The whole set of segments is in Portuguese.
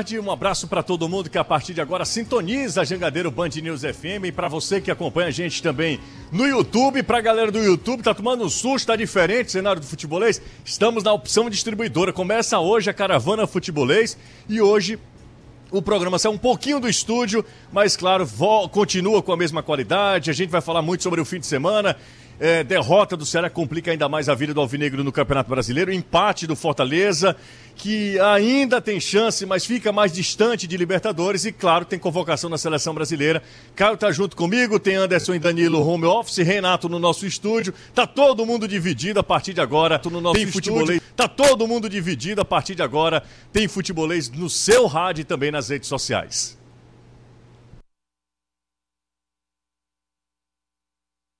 Um abraço para todo mundo que a partir de agora sintoniza a Jangadeiro Band News FM e para você que acompanha a gente também no YouTube, para a galera do YouTube, tá tomando um susto, tá diferente cenário do futebolês? Estamos na opção distribuidora. Começa hoje a caravana futebolês e hoje o programa sai um pouquinho do estúdio, mas claro, continua com a mesma qualidade. A gente vai falar muito sobre o fim de semana. É, derrota do Ceará complica ainda mais a vida do Alvinegro no Campeonato Brasileiro. Empate do Fortaleza que ainda tem chance, mas fica mais distante de Libertadores e, claro, tem convocação na seleção brasileira. Caio tá junto comigo, tem Anderson e Danilo home office, Renato no nosso estúdio. Tá todo mundo dividido a partir de agora no nosso tem futebolês. Tá todo mundo dividido a partir de agora. Tem futebolês no seu rádio e também nas redes sociais.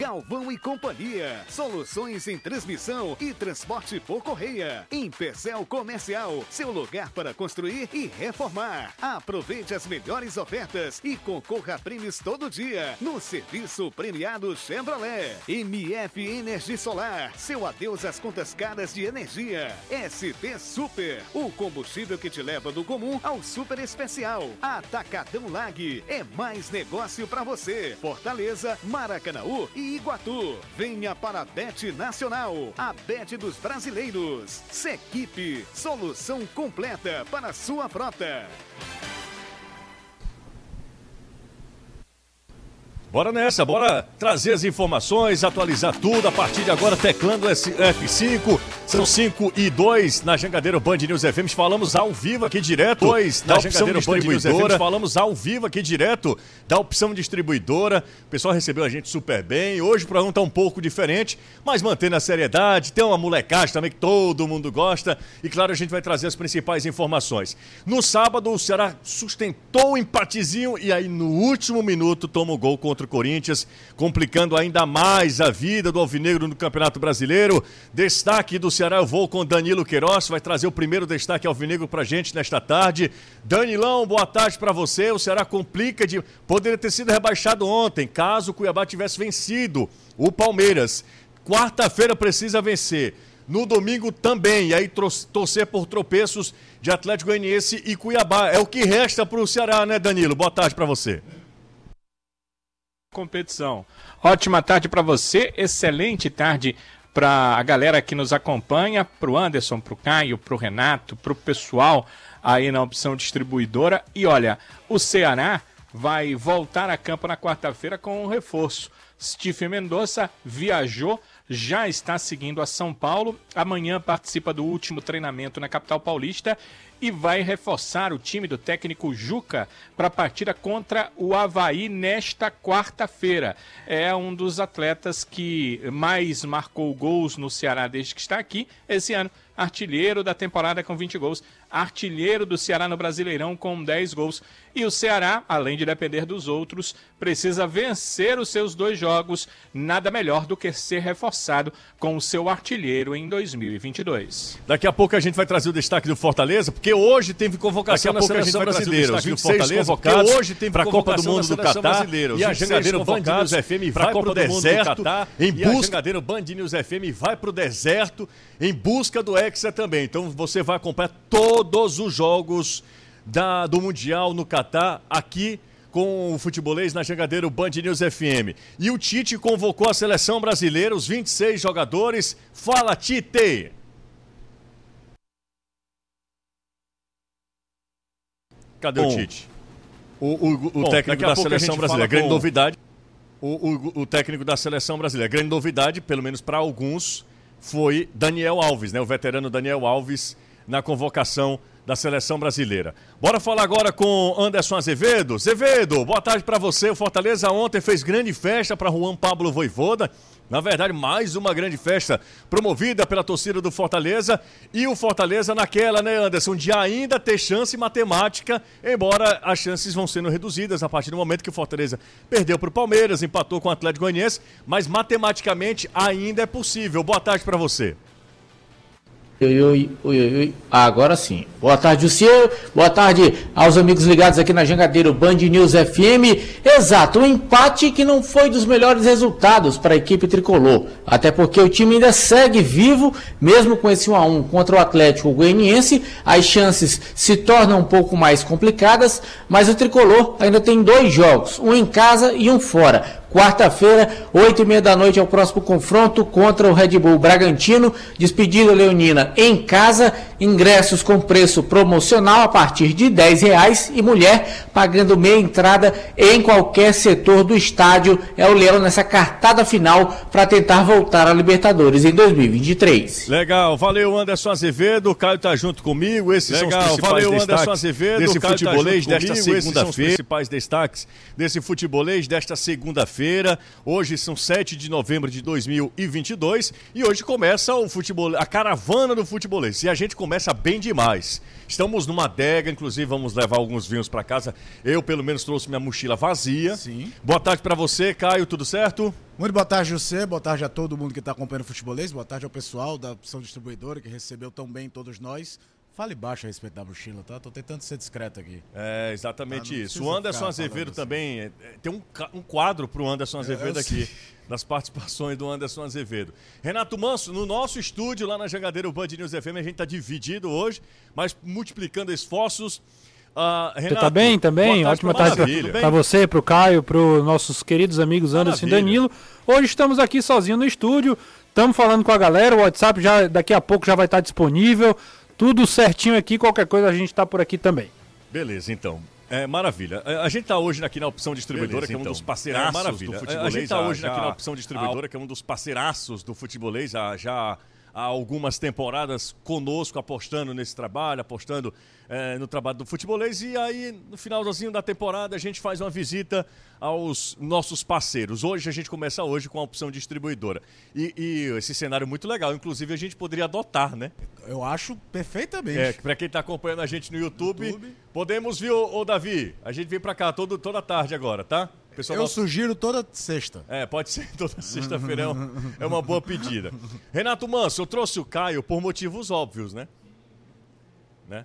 Galvão e Companhia. Soluções em transmissão e transporte por correia. Em Pecel Comercial, seu lugar para construir e reformar. Aproveite as melhores ofertas e concorra a prêmios todo dia no serviço premiado Chevrolet. MF Energia Solar, seu adeus às contas caras de energia. ST Super, o combustível que te leva do comum ao super especial. Atacadão Lag, é mais negócio para você. Fortaleza, Maracanaú e Iguatu. Venha para a Bet Nacional, a Bet dos brasileiros. Sequipe, solução completa para sua frota. Bora nessa, bora trazer as informações, atualizar tudo a partir de agora, teclando F5. São 5 e 2 na Jangadeiro Band News FM. Falamos ao vivo aqui direto. 2 na Jangadeiro Band News FM. Falamos ao vivo aqui direto da opção distribuidora. O pessoal recebeu a gente super bem. Hoje o programa está um pouco diferente, mas mantendo a seriedade. Tem uma molecagem também que todo mundo gosta. E claro, a gente vai trazer as principais informações. No sábado, o Ceará sustentou o empatezinho e aí no último minuto toma o gol contra o Corinthians, complicando ainda mais a vida do Alvinegro no Campeonato Brasileiro. Destaque do Ceará, eu vou com Danilo Queiroz, vai trazer o primeiro destaque Alvinegro pra gente nesta tarde. Danilão, boa tarde para você. O Ceará complica de. Poderia ter sido rebaixado ontem, caso o Cuiabá tivesse vencido o Palmeiras. Quarta-feira precisa vencer. No domingo também, e aí torcer por tropeços de Atlético Goianiense e Cuiabá. É o que resta para o Ceará, né, Danilo? Boa tarde para você competição. Ótima tarde para você, excelente tarde para a galera que nos acompanha, para o Anderson, para o Caio, para o Renato, para o pessoal aí na opção distribuidora. E olha, o Ceará vai voltar a campo na quarta-feira com um reforço. Steve Mendonça viajou, já está seguindo a São Paulo. Amanhã participa do último treinamento na capital paulista e vai reforçar o time do técnico Juca para a partida contra o Havaí nesta quarta-feira. É um dos atletas que mais marcou gols no Ceará desde que está aqui esse ano. Artilheiro da temporada com 20 gols, artilheiro do Ceará no Brasileirão com 10 gols. E o Ceará, além de depender dos outros, precisa vencer os seus dois jogos. Nada melhor do que ser reforçado com o seu artilheiro em 2022. Daqui a pouco a gente vai trazer o destaque do Fortaleza, porque hoje teve convocação na seleção brasileira. Os 26 convocados hoje tem para a Copa do Mundo do Catar. E a Jangadeiro Band News FM vai para o deserto em busca. A Band News FM vai para o deserto em busca do Hexa também. Então você vai acompanhar todos os jogos da, do Mundial no Catar aqui com o futebolês na Jangadeiro Band News FM. E o Tite convocou a seleção brasileira, os 26 jogadores. Fala, Tite! Cadê Bom, o Tite? O, o, o Bom, técnico da seleção brasileira. Grande com... novidade. O, o, técnico da seleção brasileira. Grande novidade, pelo menos para alguns, foi Daniel Alves, né? O veterano Daniel Alves na convocação da seleção brasileira. Bora falar agora com Anderson Azevedo. Azevedo, boa tarde para você. O Fortaleza ontem fez grande festa para Juan Pablo Voivoda. Na verdade, mais uma grande festa promovida pela torcida do Fortaleza. E o Fortaleza naquela, né, Anderson, de ainda ter chance matemática, embora as chances vão sendo reduzidas a partir do momento que o Fortaleza perdeu para o Palmeiras, empatou com o Atlético Goianiense, mas matematicamente ainda é possível. Boa tarde para você. Oi, oi, oi, oi. Agora sim. Boa tarde, Luciano. Boa tarde aos amigos ligados aqui na Jangadeiro Band News FM. Exato, um empate que não foi dos melhores resultados para a equipe tricolor. Até porque o time ainda segue vivo, mesmo com esse 1x1 contra o Atlético Goianiense. As chances se tornam um pouco mais complicadas, mas o tricolor ainda tem dois jogos, um em casa e um fora. Quarta-feira, oito e meia da noite, é o próximo confronto contra o Red Bull Bragantino. Despedida Leonina em casa, ingressos com preço promocional a partir de R$ reais e mulher pagando meia entrada em qualquer setor do estádio. É o Leão nessa cartada final para tentar voltar à Libertadores em 2023. Legal, valeu Anderson Azevedo, o Caio tá junto comigo. Esses Legal, são os principais valeu Anderson Azevedo, desse tá futebolês tá desta segunda-feira. Os principais destaques desse futebolês desta segunda-feira feira Hoje são 7 de novembro de 2022 e hoje começa o futebol, a caravana do futebolês. E a gente começa bem demais. Estamos numa adega, inclusive vamos levar alguns vinhos para casa. Eu, pelo menos, trouxe minha mochila vazia. Sim. Boa tarde para você, Caio, tudo certo? Muito boa tarde, José. Boa tarde a todo mundo que está acompanhando o futebolês. Boa tarde ao pessoal da opção distribuidora que recebeu tão bem todos nós. Fale baixo a respeito da mochila, tá? Tô tentando ser discreto aqui. É, exatamente tá? isso. O Anderson Azevedo também. É, é, tem um, um quadro pro Anderson Azevedo eu, eu aqui. Das participações do Anderson Azevedo. Renato Manso, no nosso estúdio lá na Jangadeira Band News FM, a gente tá dividido hoje, mas multiplicando esforços. Uh, Renato, você tá bem também? Tarde Ótima tarde para você, para o Caio, para os nossos queridos amigos Anderson Maravilha. e Danilo. Hoje estamos aqui sozinhos no estúdio, estamos falando com a galera, o WhatsApp já daqui a pouco já vai estar disponível. Tudo certinho aqui, qualquer coisa a gente está por aqui também. Beleza, então. É, maravilha. É, a gente está hoje aqui na opção distribuidora, Beleza, que é um então. dos parceiraços é, maravilha. do futebolês. A gente está hoje já, aqui na opção distribuidora, que é um dos parceiraços do futebolês, já, já há algumas temporadas conosco, apostando nesse trabalho, apostando é, no trabalho do futebolês. E aí, no finalzinho da temporada, a gente faz uma visita aos nossos parceiros. Hoje, a gente começa hoje com a opção distribuidora. E, e esse cenário é muito legal. Inclusive, a gente poderia adotar, né? Eu acho perfeitamente. É, para quem está acompanhando a gente no YouTube, YouTube. podemos vir, ô, ô, Davi, a gente vem para cá todo, toda tarde agora, tá? Pessoal eu nosso... sugiro toda sexta. É, pode ser toda sexta-feira, é, é uma boa pedida. Renato Manso, eu trouxe o Caio por motivos óbvios, né? Né?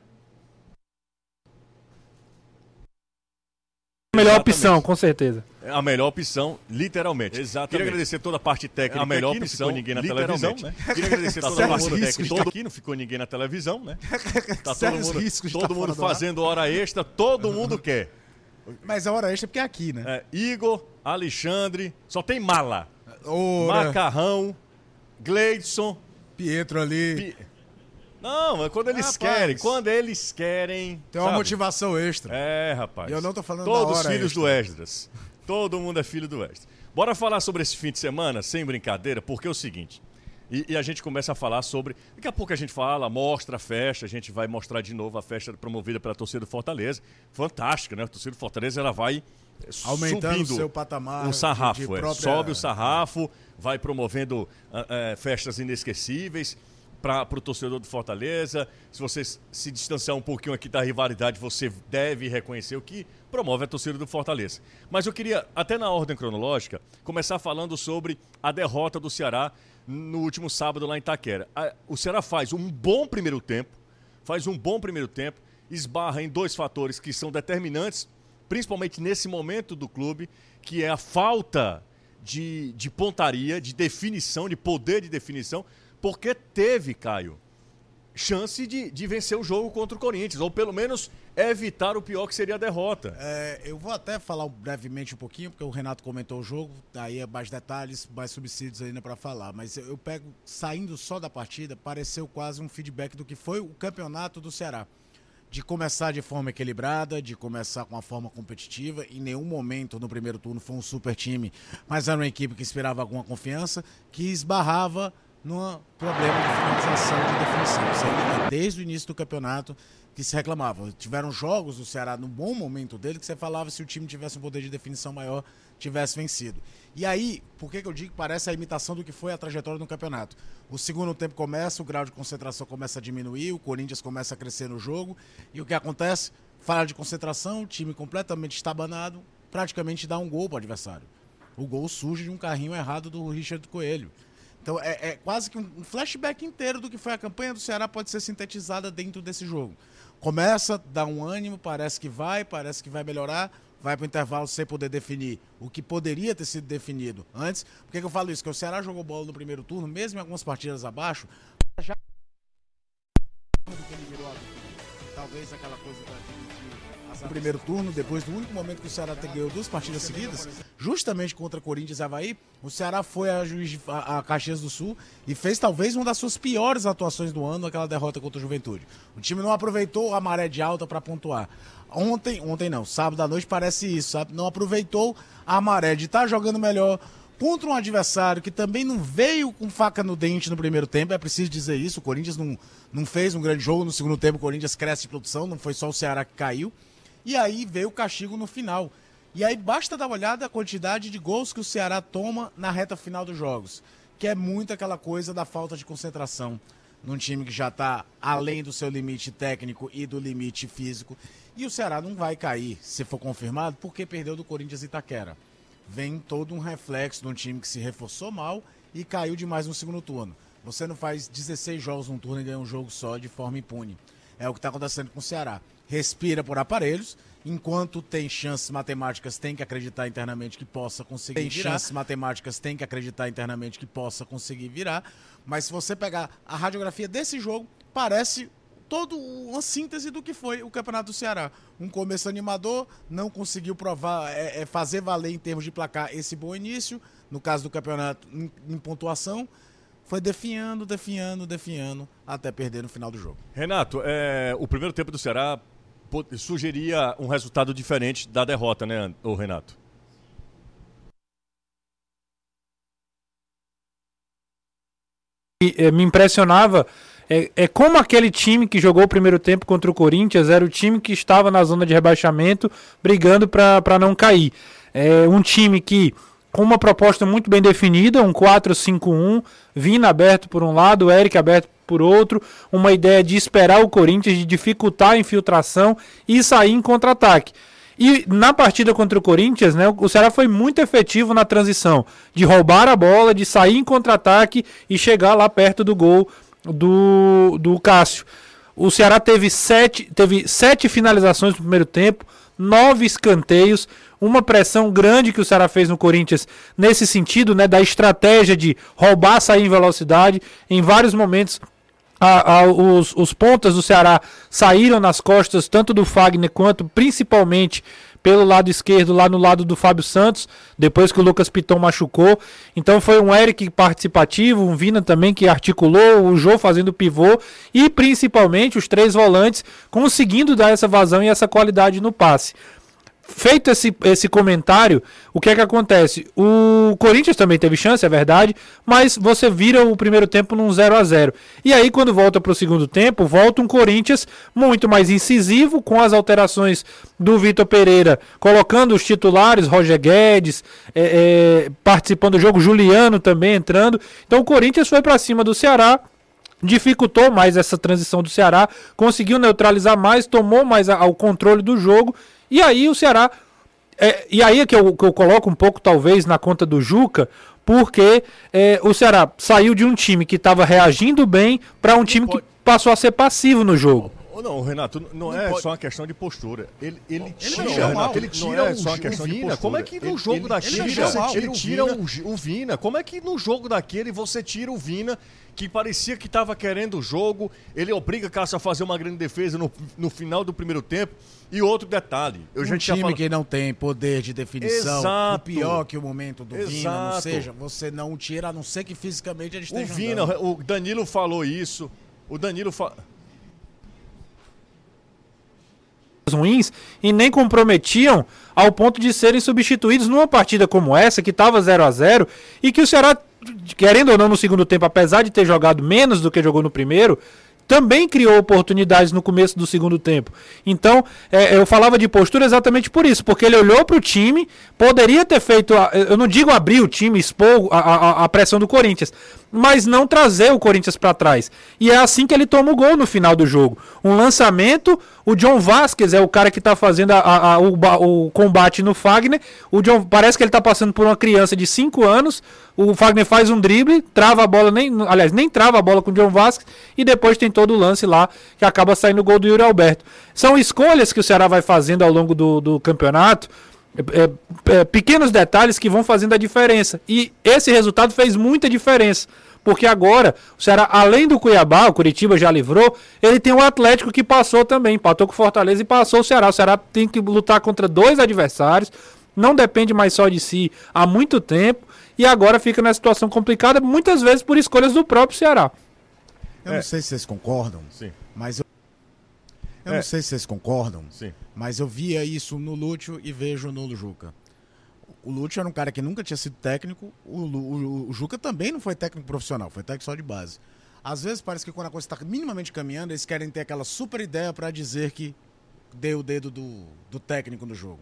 A melhor Exatamente. opção, com certeza. É a melhor opção, literalmente. Exatamente. Queria agradecer toda a parte técnica. É a melhor aqui, opção, não ficou ninguém na televisão, né? Queria agradecer tá toda a parte técnica. Todo aqui não ficou ninguém na televisão, né? Tá todo mundo, riscos todo mundo fazendo hora extra, todo mundo quer. Mas a hora extra é porque é aqui, né? É, Igor, Alexandre, só tem mala. Ora. Macarrão, Gleidson. Pietro ali. Pi... Não, é quando eles querem. Quando eles querem. Tem uma sabe? motivação extra. É, rapaz. E eu não tô falando Todos da hora filhos extra. do Esdras. Todo mundo é filho do Esdras. Bora falar sobre esse fim de semana, sem brincadeira, porque é o seguinte. E, e, a gente começa a falar sobre. Daqui a pouco a gente fala, mostra a festa, a gente vai mostrar de novo a festa promovida pela torcida do Fortaleza. Fantástica, né? A torcida do Fortaleza ela vai aumentando o seu patamar. O sarrafo, de, de é. própria... sobe o sarrafo, vai promovendo é, festas inesquecíveis para o torcedor do Fortaleza. Se você se distanciar um pouquinho aqui da rivalidade, você deve reconhecer o que promove a torcida do Fortaleza. Mas eu queria, até na ordem cronológica, começar falando sobre a derrota do Ceará no último sábado lá em Itaquera. O Ceará faz um bom primeiro tempo, faz um bom primeiro tempo, esbarra em dois fatores que são determinantes, principalmente nesse momento do clube, que é a falta de, de pontaria, de definição, de poder de definição, porque teve, Caio, chance de, de vencer o jogo contra o Corinthians, ou pelo menos evitar o pior que seria a derrota. É, eu vou até falar brevemente um pouquinho, porque o Renato comentou o jogo, daí é mais detalhes, mais subsídios ainda para falar. Mas eu pego, saindo só da partida, pareceu quase um feedback do que foi o campeonato do Ceará. De começar de forma equilibrada, de começar com uma forma competitiva. Em nenhum momento no primeiro turno foi um super time, mas era uma equipe que esperava alguma confiança, que esbarrava no problema de finalização de definição. Isso aí, desde o início do campeonato que se reclamava. Tiveram jogos do Ceará no bom momento dele que você falava se o time tivesse um poder de definição maior, tivesse vencido. E aí, por que, que eu digo que parece a imitação do que foi a trajetória do campeonato? O segundo tempo começa, o grau de concentração começa a diminuir, o Corinthians começa a crescer no jogo, e o que acontece? Falha de concentração, o time completamente estabanado, praticamente dá um gol para o adversário. O gol surge de um carrinho errado do Richard Coelho. Então é, é quase que um flashback inteiro do que foi a campanha do Ceará pode ser sintetizada dentro desse jogo. Começa, dá um ânimo, parece que vai, parece que vai melhorar, vai para o intervalo sem poder definir o que poderia ter sido definido antes. Por que, que eu falo isso? Porque o Ceará jogou bola no primeiro turno, mesmo em algumas partidas abaixo, já talvez aquela coisa da no primeiro turno, depois do único momento que o Ceará ganhou duas partidas seguidas, justamente contra Corinthians e Havaí, o Ceará foi a, Juiz, a, a Caxias do Sul e fez talvez uma das suas piores atuações do ano, aquela derrota contra a Juventude. O time não aproveitou a maré de alta para pontuar. Ontem, ontem não, sábado à noite parece isso, sabe? Não aproveitou a maré de estar tá jogando melhor, contra um adversário que também não veio com faca no dente no primeiro tempo, é preciso dizer isso. O Corinthians não, não fez um grande jogo no segundo tempo, o Corinthians cresce de produção, não foi só o Ceará que caiu. E aí veio o castigo no final. E aí basta dar uma olhada a quantidade de gols que o Ceará toma na reta final dos jogos, que é muito aquela coisa da falta de concentração num time que já está além do seu limite técnico e do limite físico. E o Ceará não vai cair, se for confirmado, porque perdeu do Corinthians Itaquera vem todo um reflexo de um time que se reforçou mal e caiu demais no segundo turno. Você não faz 16 jogos num turno e ganha um jogo só de forma impune. É o que está acontecendo com o Ceará. Respira por aparelhos, enquanto tem chances matemáticas, tem que acreditar internamente que possa conseguir tem virar. chances matemáticas, tem que acreditar internamente que possa conseguir virar. Mas se você pegar a radiografia desse jogo, parece todo uma síntese do que foi o Campeonato do Ceará. Um começo animador, não conseguiu provar, é, é fazer valer em termos de placar esse bom início, no caso do campeonato em, em pontuação, foi definhando, definhando, definhando, até perder no final do jogo. Renato, é, o primeiro tempo do Ceará sugeria um resultado diferente da derrota, né, o Renato? Eh, me impressionava é, é como aquele time que jogou o primeiro tempo contra o Corinthians era o time que estava na zona de rebaixamento brigando para não cair. É um time que, com uma proposta muito bem definida, um 4-5-1, Vina aberto por um lado, Eric aberto por outro, uma ideia de esperar o Corinthians, de dificultar a infiltração e sair em contra-ataque. E na partida contra o Corinthians, né, o Ceará foi muito efetivo na transição, de roubar a bola, de sair em contra-ataque e chegar lá perto do gol do, do Cássio. O Ceará teve sete, teve sete finalizações no primeiro tempo, nove escanteios, uma pressão grande que o Ceará fez no Corinthians nesse sentido, né, da estratégia de roubar, sair em velocidade. Em vários momentos, a, a, os, os pontas do Ceará saíram nas costas tanto do Fagner quanto principalmente pelo lado esquerdo, lá no lado do Fábio Santos, depois que o Lucas Piton machucou. Então foi um Eric participativo, um Vina também que articulou, o Jô fazendo pivô e principalmente os três volantes conseguindo dar essa vazão e essa qualidade no passe. Feito esse, esse comentário, o que é que acontece? O Corinthians também teve chance, é verdade, mas você vira o primeiro tempo num 0 a 0 E aí, quando volta para o segundo tempo, volta um Corinthians muito mais incisivo, com as alterações do Vitor Pereira, colocando os titulares, Roger Guedes, é, é, participando do jogo, Juliano também entrando. Então o Corinthians foi para cima do Ceará, dificultou mais essa transição do Ceará, conseguiu neutralizar mais, tomou mais a, o controle do jogo e aí o Ceará. É, e aí é que eu, que eu coloco um pouco, talvez, na conta do Juca, porque é, o Ceará saiu de um time que estava reagindo bem para um time que passou a ser passivo no jogo. Não, Renato, não, não é pode... só uma questão de postura. Ele, ele tira, ele não, Renato, ele tira não é só uma questão o Vina. De Como é que no jogo ele, daquele ele tira, você ele tira o, o Vina? Como é que no jogo daquele você tira o Vina que parecia que estava querendo o jogo, ele obriga Cássio a fazer uma grande defesa no, no final do primeiro tempo. E outro detalhe, eu um já time falado... que não tem poder de definição, Exato. o pior que o momento do Exato. Vina, não seja, você não tira, a não ser que fisicamente ele esteja O Vina, andando. o Danilo falou isso, o Danilo falou ruins e nem comprometiam ao ponto de serem substituídos numa partida como essa, que estava 0 a 0 e que o Ceará, querendo ou não, no segundo tempo, apesar de ter jogado menos do que jogou no primeiro, também criou oportunidades no começo do segundo tempo. Então, é, eu falava de postura exatamente por isso, porque ele olhou para o time, poderia ter feito, eu não digo abrir o time, expor a, a, a, pressão do Corinthians, mas não trazer o Corinthians para trás. E é assim que ele toma o gol no final do jogo. Um lançamento, o John Vasquez é o cara que está fazendo a, a, a, o, o, combate no Fagner. O John, parece que ele está passando por uma criança de 5 anos. O Fagner faz um drible, trava a bola, nem, aliás, nem trava a bola com o John Vasquez. E depois tem todo o lance lá que acaba saindo o gol do Yuri Alberto. São escolhas que o Ceará vai fazendo ao longo do, do campeonato é, é, é, pequenos detalhes que vão fazendo a diferença. E esse resultado fez muita diferença. Porque agora, o Ceará, além do Cuiabá, o Curitiba já livrou, ele tem o Atlético que passou também, empatou com o Fortaleza e passou o Ceará. O Ceará tem que lutar contra dois adversários, não depende mais só de si há muito tempo, e agora fica nessa situação complicada, muitas vezes por escolhas do próprio Ceará. Eu é. não sei se vocês concordam, Sim. mas eu, eu é. não sei se vocês concordam, Sim. Mas eu via isso no Lúcio e vejo no Juca. O Lúcio era um cara que nunca tinha sido técnico. O, o, o Juca também não foi técnico profissional, foi técnico só de base. Às vezes parece que quando a coisa está minimamente caminhando, eles querem ter aquela super ideia para dizer que deu o dedo do, do técnico no jogo.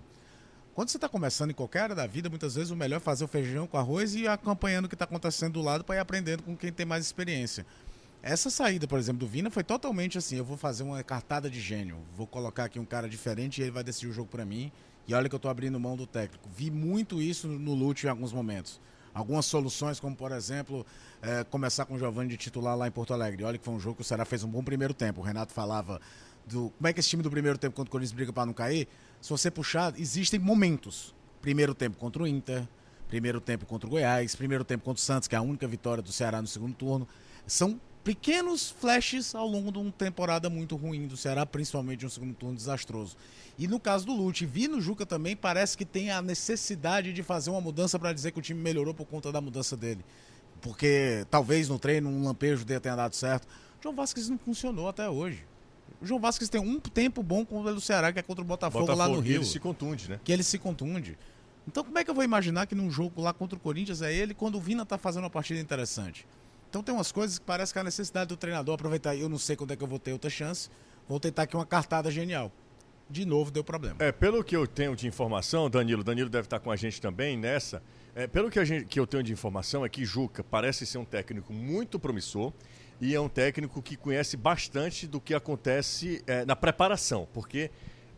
Quando você está começando em qualquer área da vida, muitas vezes o melhor é fazer o feijão com arroz e ir acompanhando o que está acontecendo do lado para ir aprendendo com quem tem mais experiência. Essa saída, por exemplo, do Vina foi totalmente assim: eu vou fazer uma cartada de gênio, vou colocar aqui um cara diferente e ele vai decidir o jogo para mim. E olha que eu estou abrindo mão do técnico. Vi muito isso no Lute em alguns momentos. Algumas soluções, como por exemplo, é, começar com o Giovanni de titular lá em Porto Alegre. Olha que foi um jogo que o Ceará fez um bom primeiro tempo. O Renato falava do como é que esse time do primeiro tempo contra o Corinthians briga para não cair. Se você puxar, existem momentos. Primeiro tempo contra o Inter, primeiro tempo contra o Goiás, primeiro tempo contra o Santos, que é a única vitória do Ceará no segundo turno. São pequenos flashes ao longo de uma temporada muito ruim do Ceará, principalmente um segundo turno desastroso. E no caso do Lute, vi no Juca também, parece que tem a necessidade de fazer uma mudança para dizer que o time melhorou por conta da mudança dele. Porque talvez no treino um lampejo dele tenha dado certo. O João Vasquez não funcionou até hoje. O João Vasquez tem um tempo bom contra o Ceará, que é contra o Botafogo, Botafogo lá no Rio. Que ele se contunde, né? Que ele se contunde. Então como é que eu vou imaginar que num jogo lá contra o Corinthians é ele quando o Vina tá fazendo uma partida interessante? Então tem umas coisas que parece que é a necessidade do treinador aproveitar. Eu não sei quando é que eu vou ter outra chance. Vou tentar aqui uma cartada genial. De novo deu problema. É, pelo que eu tenho de informação, Danilo, Danilo deve estar com a gente também nessa. É, pelo que, gente, que eu tenho de informação é que Juca parece ser um técnico muito promissor e é um técnico que conhece bastante do que acontece é, na preparação, porque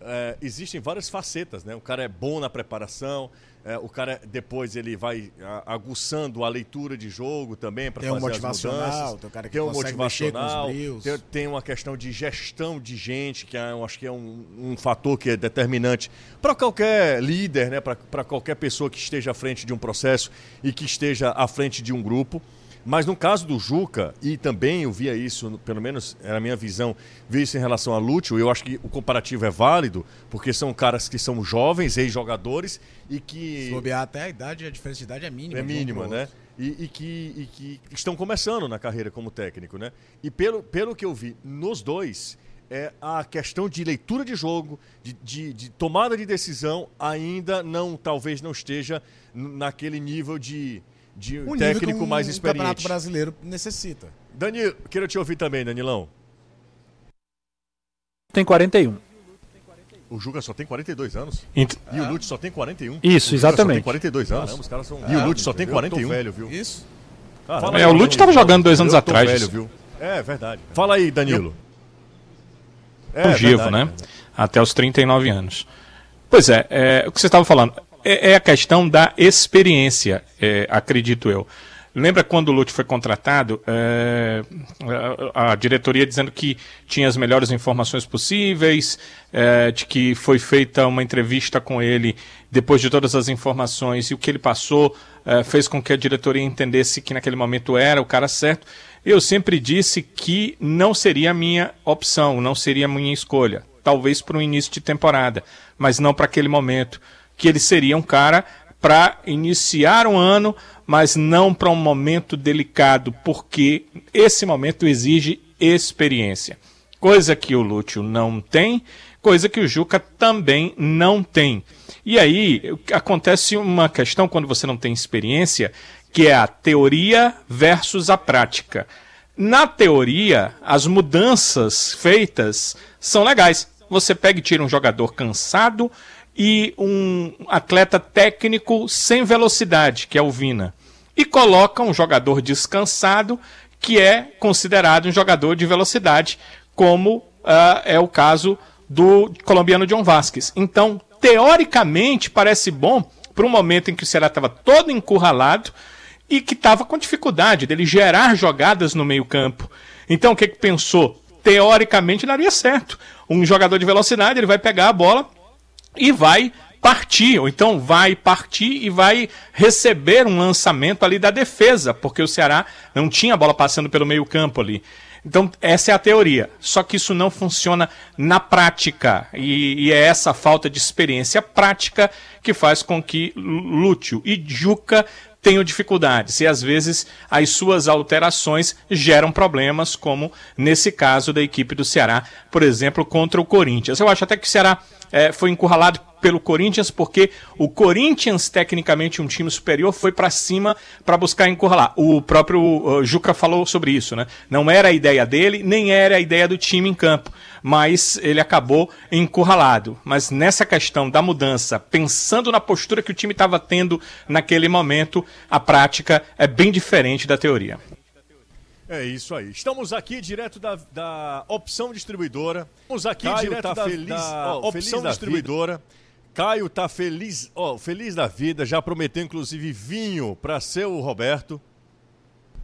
é, existem várias facetas, né? O cara é bom na preparação, é, o cara depois ele vai aguçando a leitura de jogo também para fazer um motivacional, as mudanças. Tem, um cara que tem um motivacional, tem, tem, uma questão de gestão de gente, que é, eu acho que é um, um fator que é determinante para qualquer líder, né? para qualquer pessoa que esteja à frente de um processo e que esteja à frente de um grupo. Mas no caso do Juca, e também eu via isso, pelo menos era a minha visão, vi isso em relação a Lúcio, eu acho que o comparativo é válido, porque são caras que são jovens, ex-jogadores, e que. Sob até a idade, a diferença de idade é mínima. É mínima, né? E, e, que, e que estão começando na carreira como técnico, né? E pelo, pelo que eu vi nos dois, é a questão de leitura de jogo, de, de, de, tomada de decisão, ainda não, talvez não esteja naquele nível de, de um técnico um, mais experiente. O Campeonato Brasileiro necessita. Danilo, quero te ouvir também, Danilão. Tem 41. O Juca só tem 42 anos. Int... E o Lute só tem 41. Isso, exatamente. Só tem 42 anos. Caramba, os caras são... E o Lute só tem 41. velho, viu? Isso. Caramba, é, o Lute estava jogando dois anos atrás. Velho, viu? É verdade. Fala aí, Danilo. É, Longevo, né? Até os 39 anos. Pois é, é o que você estava falando é, é, a questão da experiência, é, acredito eu. Lembra quando o Lute foi contratado, é, a, a, diretoria dizendo que tinha as melhores informações possíveis, é, de que foi feita uma entrevista com ele depois de todas as informações e o que ele passou é, fez com que a diretoria entendesse que naquele momento era o cara certo. Eu sempre disse que não seria a minha opção, não seria a minha escolha. Talvez para o início de temporada, mas não para aquele momento que ele seria um cara para iniciar um ano, mas não para um momento delicado, porque esse momento exige experiência. Coisa que o Lúcio não tem, coisa que o Juca também não tem. E aí acontece uma questão quando você não tem experiência, que é a teoria versus a prática. Na teoria, as mudanças feitas são legais. Você pega e tira um jogador cansado, e um atleta técnico sem velocidade, que é o Vina. e coloca um jogador descansado que é considerado um jogador de velocidade, como uh, é o caso do colombiano John Vasquez. Então, teoricamente, parece bom para um momento em que o Ceará estava todo encurralado e que estava com dificuldade dele gerar jogadas no meio-campo. Então, o que, que pensou? Teoricamente daria certo. Um jogador de velocidade, ele vai pegar a bola e vai partir, ou então vai partir e vai receber um lançamento ali da defesa, porque o Ceará não tinha bola passando pelo meio-campo ali. Então, essa é a teoria. Só que isso não funciona na prática. E, e, é essa falta de experiência prática que faz com que Lúcio e Juca tenham dificuldades. E às vezes as suas alterações geram problemas, como nesse caso da equipe do Ceará, por exemplo, contra o Corinthians. Eu acho até que o Ceará é, foi encurralado pelo Corinthians, porque o Corinthians, tecnicamente um time superior, foi para cima para buscar encurralar. O próprio uh, Juca falou sobre isso, né? Não era a ideia dele, nem era a ideia do time em campo, mas ele acabou encurralado. Mas nessa questão da mudança, pensando na postura que o time estava tendo naquele momento, a prática é bem diferente da teoria. É isso aí. Estamos aqui direto da, da opção distribuidora. Estamos aqui Caio direto tá da, feliz, da ó, opção feliz distribuidora. Vida. Caio tá feliz, ó, feliz da vida, já prometeu inclusive vinho para seu Roberto.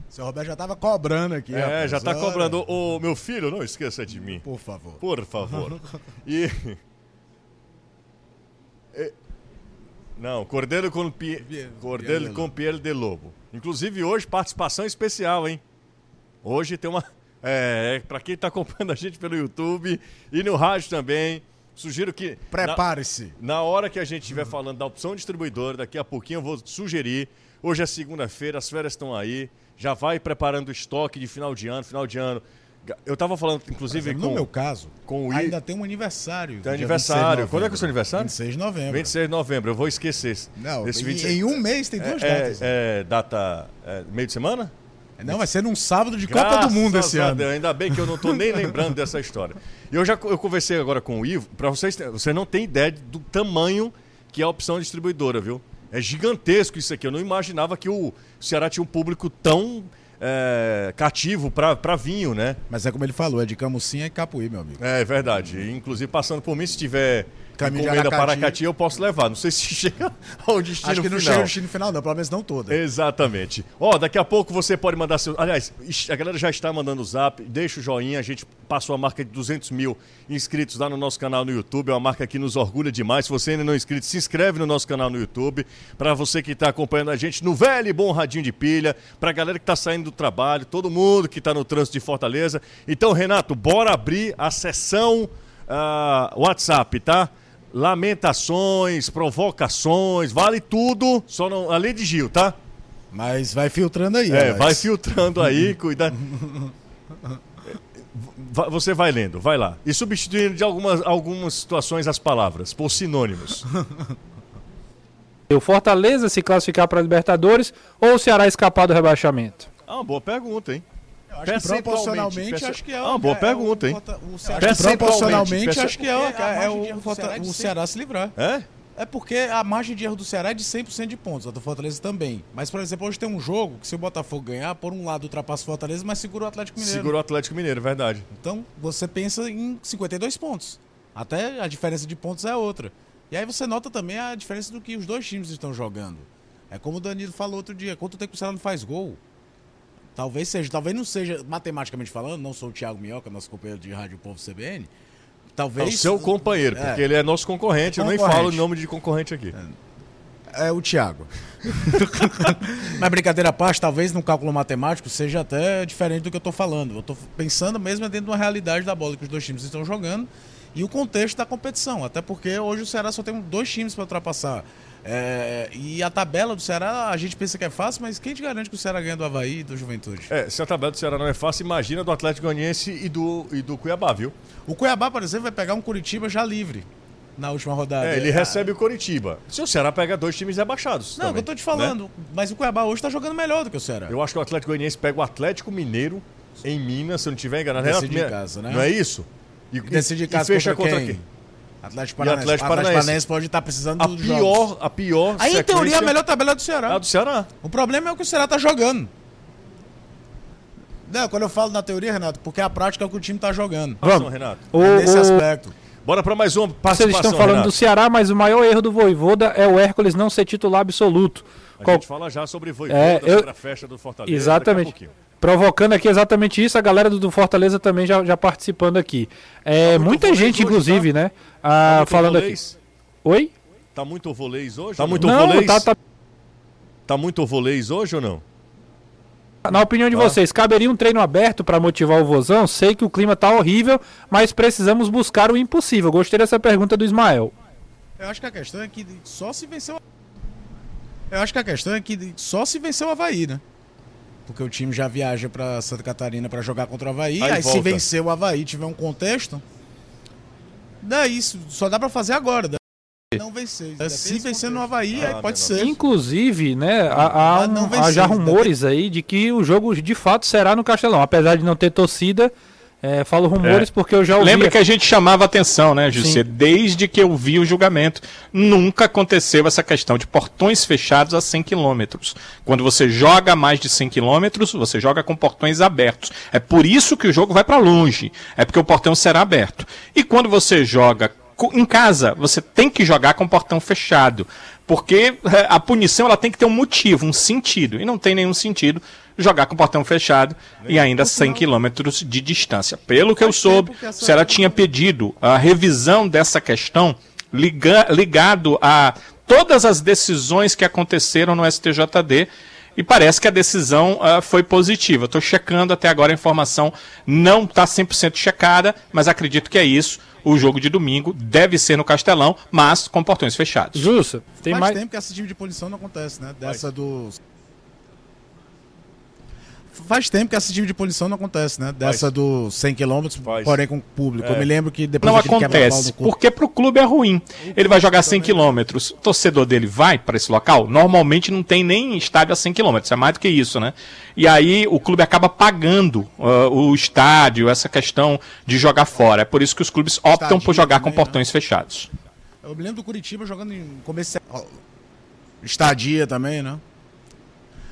Seu Roberto já tava cobrando aqui. É, rapaz. já tá cobrando. O meu filho, não esqueça de mim. Por favor. Por favor. e. Não, Cordeiro com, Pie... Cordeiro com Pierre de Lobo. Inclusive hoje, participação especial, hein? Hoje tem uma. É, é para quem tá acompanhando a gente pelo YouTube e no rádio também. Sugiro que. Prepare-se. Na, na, hora que a gente estiver falando da opção distribuidora, daqui a pouquinho eu vou sugerir. Hoje é segunda-feira, as férias estão aí. Já vai preparando o estoque de final de ano, final de ano. Eu estava falando, inclusive, exemplo, com. No meu caso, com o ainda tem um aniversário. Tem aniversário. Quando é que é o seu aniversário? 26 de novembro. 26 de novembro, eu vou esquecer. Não, esse em, 26... em um mês tem duas é, datas. É, é data. É, meio de semana? Não, vai ser num sábado de Graças Copa do Mundo esse ano. Deus, ainda bem que eu não estou nem lembrando dessa história. E eu já eu conversei agora com o Ivo, para vocês, você não tem ideia do tamanho que é a opção distribuidora, viu? É gigantesco isso aqui. Eu não imaginava que o Ceará tinha um público tão é, cativo para vinho, né? Mas é como ele falou, é de Camucinha e Capuí, meu amigo. É verdade. Inclusive, passando por mim, se tiver caminho encomenda de Aracati. Aracati eu posso levar. Não sei se chega ao destino final. Acho que não final. chega ao destino final, não, pelo menos não toda. Exatamente. Ó, daqui a pouco você pode mandar seu. Aliás, a galera já está mandando o zap, deixa o joinha, a gente passou a marca de 200 mil inscritos lá no nosso canal no YouTube, é uma marca que nos orgulha demais. Se você ainda não é inscrito, se inscreve no nosso canal no YouTube. Para você que está acompanhando a gente no velho e bom radinho de pilha, para a galera que está saindo do trabalho, todo mundo que está no trânsito de Fortaleza. Então, Renato, bora abrir a sessão uh, WhatsApp, tá? Lamentações, provocações, vale tudo, só não, além de Gil, tá? Mas vai filtrando aí. É, vai filtrando aí, cuida. Você vai lendo, vai lá. E substituindo de algumas, algumas situações as palavras, por sinônimos. O Fortaleza se classificar para a Libertadores ou o Ceará escapar do rebaixamento? Ah, uma boa pergunta, hein? Acho que proporcionalmente, acho que é. Ah, boa é, pergunta, hein? Proporcionalmente, acho que é, é, é o, o Ceará se livrar. É? É porque a margem de erro do Ceará é de 100% de pontos, a do Fortaleza também. Mas, por exemplo, hoje tem um jogo que se o Botafogo ganhar, por um lado ultrapassa o Fortaleza, mas segura o Atlético Mineiro. Segura o Atlético Mineiro, verdade. Então, você pensa em 52 pontos. Até a diferença de pontos é outra. E aí você nota também a diferença do que os dois times estão jogando. É como o Danilo falou outro dia, quanto tempo o Ceará não faz gol? Talvez seja, talvez não seja, matematicamente falando, não sou o Thiago Minhoca, nosso companheiro de Rádio Povo CBN. Talvez. É o seu companheiro, é, porque ele é nosso concorrente, eu nem falo o nome de concorrente aqui. É, é o Thiago. Mas brincadeira à parte, talvez no cálculo matemático seja até diferente do que eu estou falando. Eu estou pensando mesmo dentro de uma realidade da bola que os dois times estão jogando e o contexto da competição. Até porque hoje o Ceará só tem dois times para ultrapassar. É, e a tabela do Ceará, a gente pensa que é fácil, mas quem te garante que o Ceará ganha do Havaí e do Juventude? É, se a tabela do Ceará não é fácil, imagina do Atlético Goianiense e do, e do Cuiabá, viu? O Cuiabá, por exemplo, vai pegar um Curitiba já livre na última rodada. É, ele é, recebe o Curitiba. Se o Ceará pega dois times rebaixados. Não, também, eu tô te falando, né? mas o Cuiabá hoje tá jogando melhor do que o Ceará. Eu acho que o Atlético Goianiense pega o Atlético Mineiro em Minas, se eu não estiver enganado. Decide Renato, em casa, né? Não é isso? E, decide em casa e fecha contra, contra quem? Atlético Paranaense. Atlético Paranaense. Paranaense pode estar precisando a do pior, jogos. A pior Aí, em teoria, a melhor tabela é do Ceará. É do Ceará. O problema é o que o Ceará tá jogando. Não, quando eu falo na teoria, Renato, porque a prática é o que o time tá jogando. Vamos, Renato. O, nesse o... aspecto. Bora para mais uma participação, Vocês estão falando Renato. do Ceará, mas o maior erro do Voivoda é o Hércules não ser titular absoluto. A Qual... gente fala já sobre Voivoda, é, eu... sobre a festa do Fortaleza. Exatamente. Provocando aqui exatamente isso, a galera do, do Fortaleza também já, já participando aqui. É, tá muita gente, inclusive, tá? né? Ah, tá falando volês? aqui. Oi? Tá muito volês hoje? Tá muito não, volês? Tá, tá... tá muito volês hoje ou não? Na opinião de ah. vocês, caberia um treino aberto para motivar o Vozão? Sei que o clima tá horrível, mas precisamos buscar o impossível. Gostei dessa pergunta do Ismael. Eu acho que a questão é que só se venceu. Eu acho que a questão é que só se venceu o Havaí, né? Porque o time já viaja para Santa Catarina para jogar contra o Havaí. Aí, aí se vencer o Havaí tiver um contexto. Daí só dá para fazer agora. Não vencer. Se vencer no Havaí, ah, pode ser. Inclusive, né, há, há, um, há já rumores aí de que o jogo de fato será no Castelão. Apesar de não ter torcida, é, falo rumores é. porque eu já ouvi. Lembra que a gente chamava atenção, né, José? Desde que eu vi o julgamento, nunca aconteceu essa questão de portões fechados a 100 km. Quando você joga mais de 100 km, você joga com portões abertos. É por isso que o jogo vai para longe. É porque o portão será aberto. E quando você joga em casa, você tem que jogar com o portão fechado. Porque é, a punição ela tem que ter um motivo, um sentido. E não tem nenhum sentido jogar com o portão fechado Nem e ainda 100 quilômetros de distância. Pelo que eu soube, se ela tinha pedido a revisão dessa questão liga, ligado a todas as decisões que aconteceram no STJD e parece que a decisão uh, foi positiva. Estou checando até agora a informação, não está 100% checada, mas acredito que é isso o jogo de domingo deve ser no Castelão, mas com portões fechados. Justo. Tem Faz mais tempo que esse tipo de punição não acontece, né? Dessa do Faz tempo que esse tipo de punição não acontece, né? Dessa Faz. do 100 km, porém com o público. É. Eu me lembro que depois Não acontece, porque pro clube é ruim. Ele vai jogar 100 km. O torcedor dele vai para esse local? Normalmente não tem nem estádio a 100 km, é mais do que isso, né? E aí o clube acaba pagando uh, o estádio, essa questão de jogar fora. É por isso que os clubes optam por jogar também, com portões né? fechados. Eu me lembro do Curitiba jogando em comercial. Estadia também, né?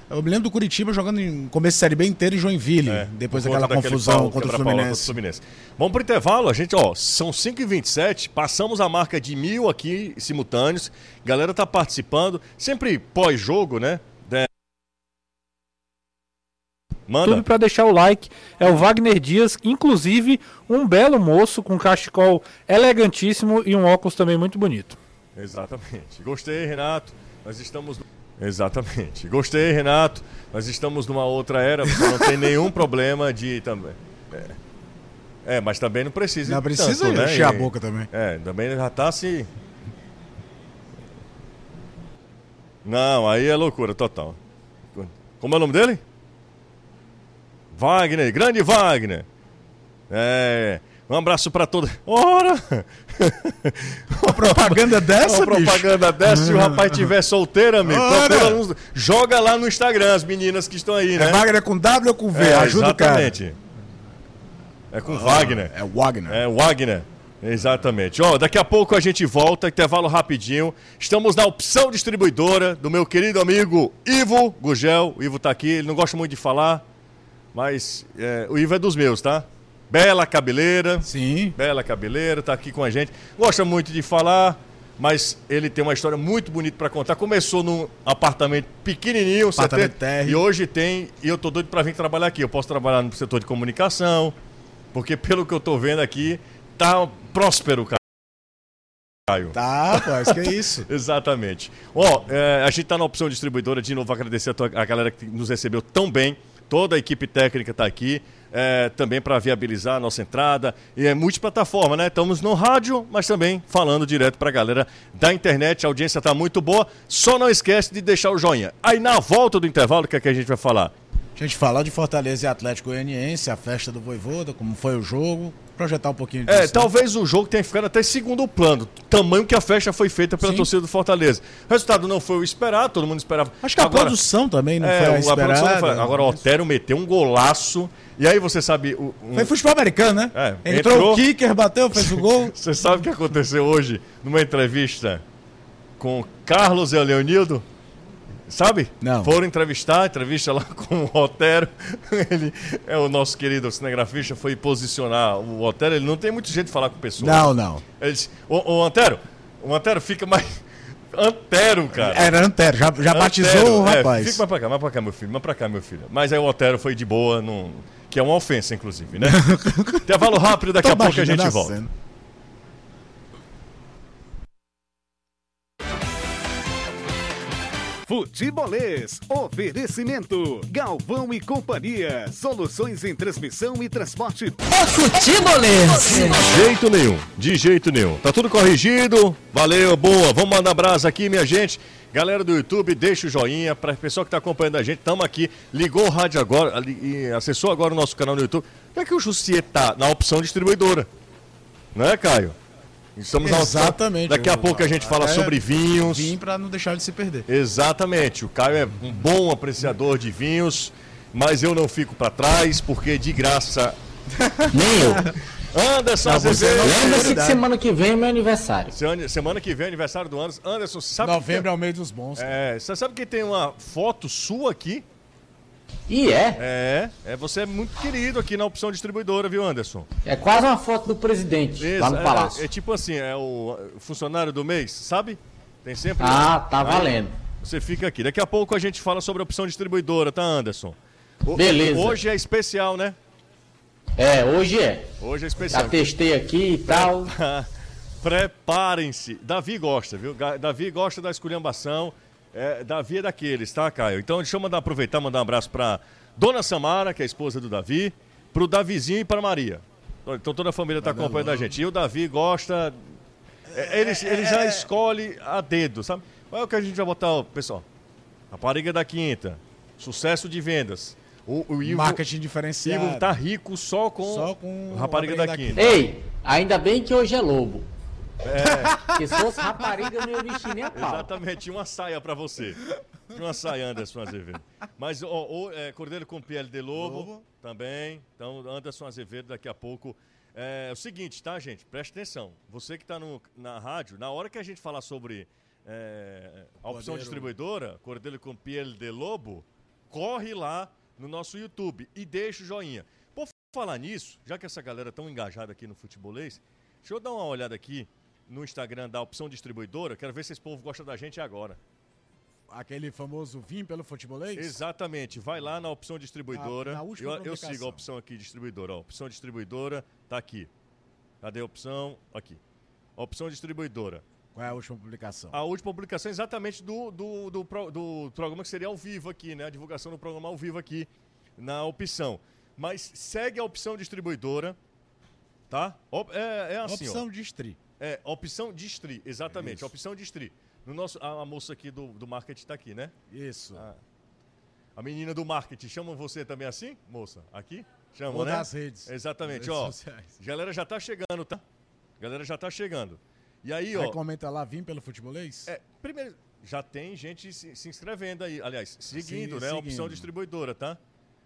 Eu me lembro do Curitiba jogando em começo de Série B inteiro em Joinville, é, depois daquela confusão contra o, Fluminense. contra o Fluminense. Vamos pro intervalo, a gente, ó, são 5h27, passamos a marca de mil aqui simultâneos, galera tá participando, sempre pós-jogo, né? De... Manda. Tudo para deixar o like. É o Wagner Dias, inclusive um belo moço com cachecol elegantíssimo e um óculos também muito bonito. Exatamente. Gostei, Renato. Nós estamos Exatamente. Gostei, Renato. Nós estamos numa outra era, você não tem nenhum problema de também. É. é. mas também não precisa. Não precisa tanto, né? encher a boca também. É, também já tá se. Não, aí é loucura total. Como é o nome dele? Wagner, grande Wagner. É. Um abraço para todos. Ora! Uma propaganda dessa, Uma propaganda bicho? dessa, se o rapaz tiver solteiro, amigo, uns... joga lá no Instagram as meninas que estão aí, é né? É Wagner com W ou com V? É, Ajuda exatamente. o cara. É com ah, Wagner. É Wagner. É Wagner. Exatamente. Ó, daqui a pouco a gente volta, intervalo rapidinho. Estamos na opção distribuidora do meu querido amigo Ivo Gugel. O Ivo tá aqui, ele não gosta muito de falar, mas é, o Ivo é dos meus, tá? Bela cabeleira. Sim. Bela cabeleira, tá aqui com a gente. Gosta muito de falar, mas ele tem uma história muito bonita para contar. Começou num apartamento pequenininho, apartamento e hoje tem, e eu tô doido para vir trabalhar aqui. Eu posso trabalhar no setor de comunicação, porque pelo que eu tô vendo aqui, tá próspero, cara. Tá, rapaz, que é isso. Exatamente. Ó, é, a gente tá na opção distribuidora, de novo agradecer a, tua, a galera que nos recebeu tão bem. Toda a equipe técnica está aqui é, também para viabilizar a nossa entrada. E é multiplataforma, né? Estamos no rádio, mas também falando direto para a galera da internet. A audiência está muito boa. Só não esquece de deixar o joinha. Aí na volta do intervalo, o que, é que a gente vai falar? A gente falar de Fortaleza e Atlético Goianiense, a festa do Voivoda, como foi o jogo, projetar um pouquinho disso. É, talvez o jogo tenha ficado até segundo plano, tamanho que a festa foi feita pela Sim. torcida do Fortaleza. O resultado não foi o esperado, todo mundo esperava. Acho que Agora, a produção também não é, foi a esperada. Foi... Agora o Otero meteu um golaço, e aí você sabe... Um... Foi futebol americano, né? É, entrou, entrou o kicker, bateu, fez o gol. você sabe o que aconteceu hoje, numa entrevista com Carlos e Leonildo? Sabe? Não. Foram entrevistar, entrevista lá com o Otero. Ele é o nosso querido cinegrafista, foi posicionar o Otero. Ele não tem muito jeito de falar com pessoas. Não, não. Ele disse: Ô, ô Antero, o Antero fica mais. Antero, cara. Era Antero, já, já Antero, batizou o é, rapaz. fica mais pra cá, mais pra cá, meu filho, mais pra cá, meu filho. Mas aí o Otero foi de boa, não... que é uma ofensa, inclusive, né? Intervalo rápido, daqui a pouco a gente volta. Futebolês. Oferecimento. Galvão e Companhia. Soluções em transmissão e transporte. É futebolês. De jeito nenhum. De jeito nenhum. Tá tudo corrigido. Valeu, boa. Vamos mandar abraço aqui, minha gente. Galera do YouTube, deixa o joinha. Para pessoal que tá acompanhando a gente, estamos aqui. Ligou o rádio agora, e acessou agora o nosso canal no YouTube. Como é que o Jussier tá na opção distribuidora? Não é, Caio? Estamos Exatamente. Daqui a pouco a gente fala é, sobre vinhos. Vim para não deixar de se perder. Exatamente. O Caio é um bom apreciador de vinhos, mas eu não fico para trás porque de graça. Nem eu. Anderson Azevedo. Lembra-se que semana que vem é meu aniversário. Semana que vem é aniversário do Anderson. Anderson, sabe. Novembro que... é o mês dos bons. É, você sabe que tem uma foto sua aqui? E é? É, é, você é muito querido aqui na opção distribuidora, viu, Anderson? É quase uma foto do presidente Isso, lá no é, Palácio. É, é, tipo assim, é o funcionário do mês, sabe? Tem sempre. Ah, tá valendo. Você fica aqui. Daqui a pouco a gente fala sobre a opção distribuidora, tá, Anderson? O, Beleza. Hoje é especial, né? É, hoje é. Hoje é especial. Já testei aqui e tal. Preparem-se. Davi gosta, viu? Davi gosta da esculhambação. É, Davi é daqueles, tá, Caio? Então deixa eu mandar, aproveitar mandar um abraço para Dona Samara, que é a esposa do Davi, para o Davizinho e para Maria. Então toda a família está acompanhando a gente. E o Davi gosta. É, ele, ele já escolhe a dedo, sabe? Qual é o que a gente vai botar, pessoal? Rapariga da Quinta. Sucesso de vendas. O, o Ivo, Marketing diferenciado. Ivo tá rico só com, só com Rapariga da, da Quinta. Ei, ainda bem que hoje é lobo. É. Se fosse rapariga, eu não ia vestir nem a pau. Exatamente, tinha uma saia pra você. Tinha uma saia, Anderson Azevedo. Mas o é, Cordeiro com pele de lobo, lobo, também. Então, Anderson Azevedo, daqui a pouco. É, é o seguinte, tá, gente? Preste atenção. Você que está na rádio, na hora que a gente falar sobre é, a opção Cordeiro. distribuidora, Cordeiro com pele de lobo, corre lá no nosso YouTube e deixa o joinha. Por falar nisso, já que essa galera é tão engajada aqui no futebolês, deixa eu dar uma olhada aqui no Instagram da opção distribuidora. Quero ver se esse povo gosta da gente agora. Aquele famoso Vim pelo futebolês? Exatamente. Vai lá na opção distribuidora. Na, na eu, eu sigo a opção aqui distribuidora. Ó. Opção distribuidora tá aqui. Cadê a opção? Aqui. Opção distribuidora. Qual é a última publicação? A última publicação é exatamente do, do, do, do, do programa que seria ao vivo aqui, né? A divulgação do programa ao vivo aqui na opção. Mas segue a opção distribuidora, tá? É, é assim, opção ó. distri. É, opção distri, exatamente. Isso. Opção distri. No nosso, a, a moça aqui do, do marketing está aqui, né? Isso. A, a, menina do marketing, chamam você também assim, moça? Aqui? Chamam, Ou né? nas redes. Exatamente, ó. Sociais. Galera já está chegando, tá? Galera já está chegando. E aí, ó. comenta lá, vim pelo futebolês? É, primeiro, já tem gente se, se inscrevendo aí. Aliás, seguindo, Sim, né? Seguindo. A opção distribuidora, tá?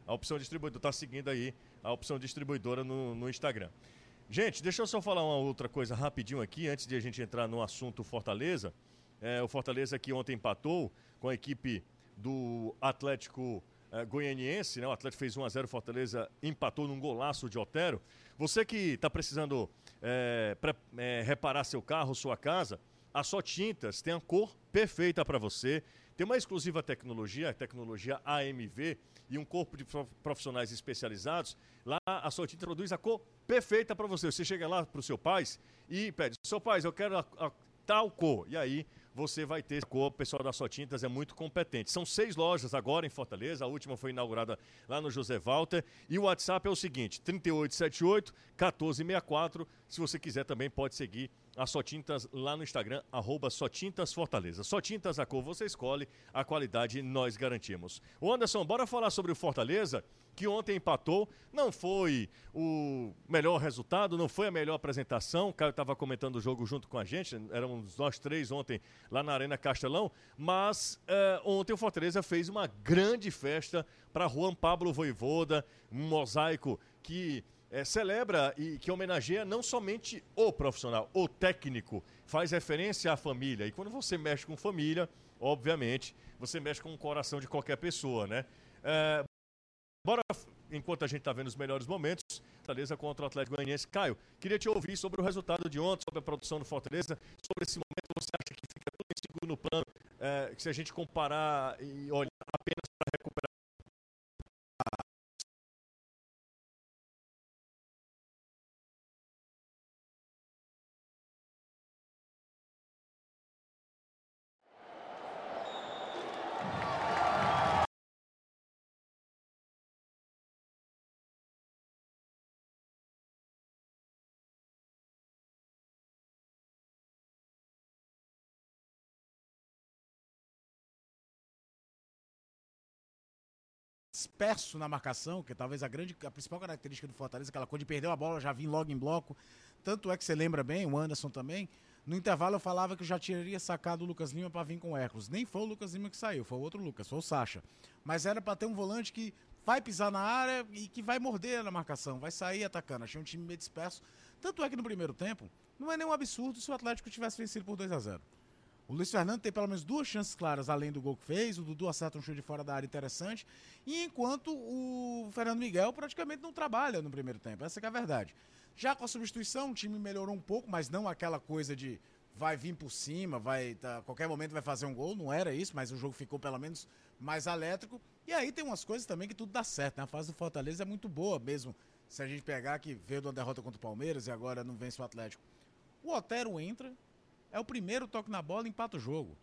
A opção distribuidora tá seguindo aí a opção distribuidora no, no Instagram. Gente, deixa eu só falar uma outra coisa rapidinho aqui, antes de a gente entrar no assunto Fortaleza. É, o Fortaleza que ontem empatou com a equipe do Atlético é, Goianiense, né? O Atlético fez 1 a 0 Fortaleza empatou num golaço de Otero. Você que está precisando é, é, reparar seu carro, sua casa, a Só Tintas tem a cor perfeita para você. Tem uma exclusiva tecnologia, a tecnologia AMV, e um corpo de profissionais especializados. Lá a Só Tintas produz a cor perfeita para você. Você chega lá para o seu pai e pede: seu pai, eu quero a, a tal cor. E aí você vai ter cor. O pessoal da Só Tintas é muito competente. São seis lojas agora em Fortaleza. A última foi inaugurada lá no José Walter. E o WhatsApp é o seguinte: 3878 1464. Se você quiser também pode seguir a Só Tintas lá no Instagram, arroba Só Tintas Fortaleza. Só Tintas, a cor você escolhe, a qualidade nós garantimos. O Anderson, bora falar sobre o Fortaleza, que ontem empatou. Não foi o melhor resultado, não foi a melhor apresentação. O Caio estava comentando o jogo junto com a gente, éramos nós três ontem lá na Arena Castelão. Mas é, ontem o Fortaleza fez uma grande festa para Juan Pablo Voivoda, um mosaico que é, celebra e que homenageia não somente o profissional, o técnico, faz referência à família. E quando você mexe com família, obviamente, você mexe com o coração de qualquer pessoa, né? É, bora, enquanto a gente está vendo os melhores momentos, Fortaleza contra o Atlético Goianiense. Caio, queria te ouvir sobre o resultado de ontem, sobre a produção do Fortaleza, sobre esse momento você acha que fica tudo em segundo plano, é, se a gente comparar e olhar apenas disperso na marcação, que talvez a grande, a principal característica do Fortaleza, aquela coisa de perder a bola, já vir logo em bloco. Tanto é que você lembra bem, o Anderson também. No intervalo eu falava que eu já teria sacado o Lucas Lima para vir com o Hércules. Nem foi o Lucas Lima que saiu, foi o outro Lucas, foi o Sacha. Mas era para ter um volante que vai pisar na área e que vai morder na marcação, vai sair atacando. Achei um time meio disperso. Tanto é que no primeiro tempo, não é nenhum absurdo se o Atlético tivesse vencido por 2 a 0 o Luiz Fernando tem pelo menos duas chances claras além do gol que fez. O Dudu acerta um chute de fora da área interessante. E enquanto o Fernando Miguel praticamente não trabalha no primeiro tempo. Essa é a verdade. Já com a substituição, o time melhorou um pouco, mas não aquela coisa de vai vir por cima, vai tá, qualquer momento vai fazer um gol. Não era isso, mas o jogo ficou pelo menos mais elétrico. E aí tem umas coisas também que tudo dá certo. Né? A fase do Fortaleza é muito boa mesmo. Se a gente pegar que veio de uma derrota contra o Palmeiras e agora não vence o Atlético. O Otero entra, é o primeiro toque na bola e empata o jogo.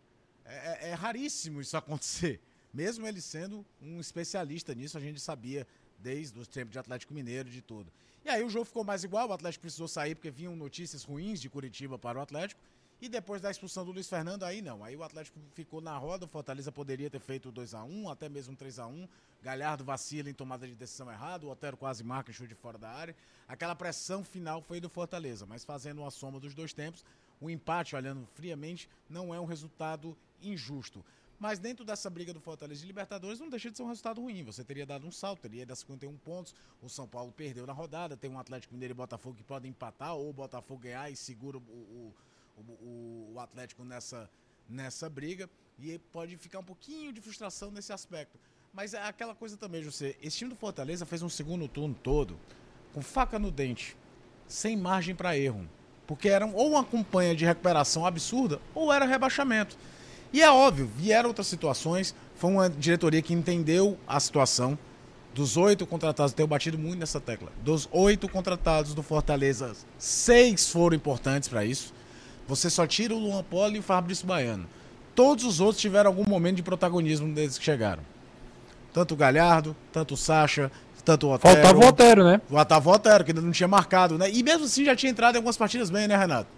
É, é, é, raríssimo isso acontecer. Mesmo ele sendo um especialista nisso, a gente sabia desde os tempos de Atlético Mineiro de tudo. E aí o jogo ficou mais igual, o Atlético precisou sair porque vinham notícias ruins de Curitiba para o Atlético. E depois da expulsão do Luiz Fernando, aí não. Aí o Atlético ficou na roda, o Fortaleza poderia ter feito 2 a 1 até mesmo 3 a 1 Galhardo vacila em tomada de decisão errada, o Otero quase marca em chute fora da área. Aquela pressão final foi do Fortaleza, mas fazendo uma soma dos dois tempos, o empate, olhando friamente, não é um resultado injusto. Mas dentro dessa briga do Fortaleza de Libertadores não deixa de ser um resultado ruim. Você teria dado um salto, teria dado 51 pontos. O São Paulo perdeu na rodada. Tem um Atlético Mineiro e Botafogo que podem empatar, ou o Botafogo ganhar e segura o, o, o, o Atlético nessa, nessa briga. E pode ficar um pouquinho de frustração nesse aspecto. Mas é aquela coisa também, José. Esse time do Fortaleza fez um segundo turno todo com faca no dente, sem margem para erro. Porque era ou uma campanha de recuperação absurda ou era rebaixamento. E é óbvio, vieram outras situações. Foi uma diretoria que entendeu a situação. Dos oito contratados, tenho batido muito nessa tecla. Dos oito contratados do Fortaleza, seis foram importantes para isso. Você só tira o Luan Poli e o Fabrício Baiano. Todos os outros tiveram algum momento de protagonismo desde que chegaram. Tanto o Galhardo, tanto o Sacha, tanto o Otero. Faltava o Otero, né? Faltava o Otero, que ainda não tinha marcado, né? E mesmo assim já tinha entrado em algumas partidas bem, né, Renato?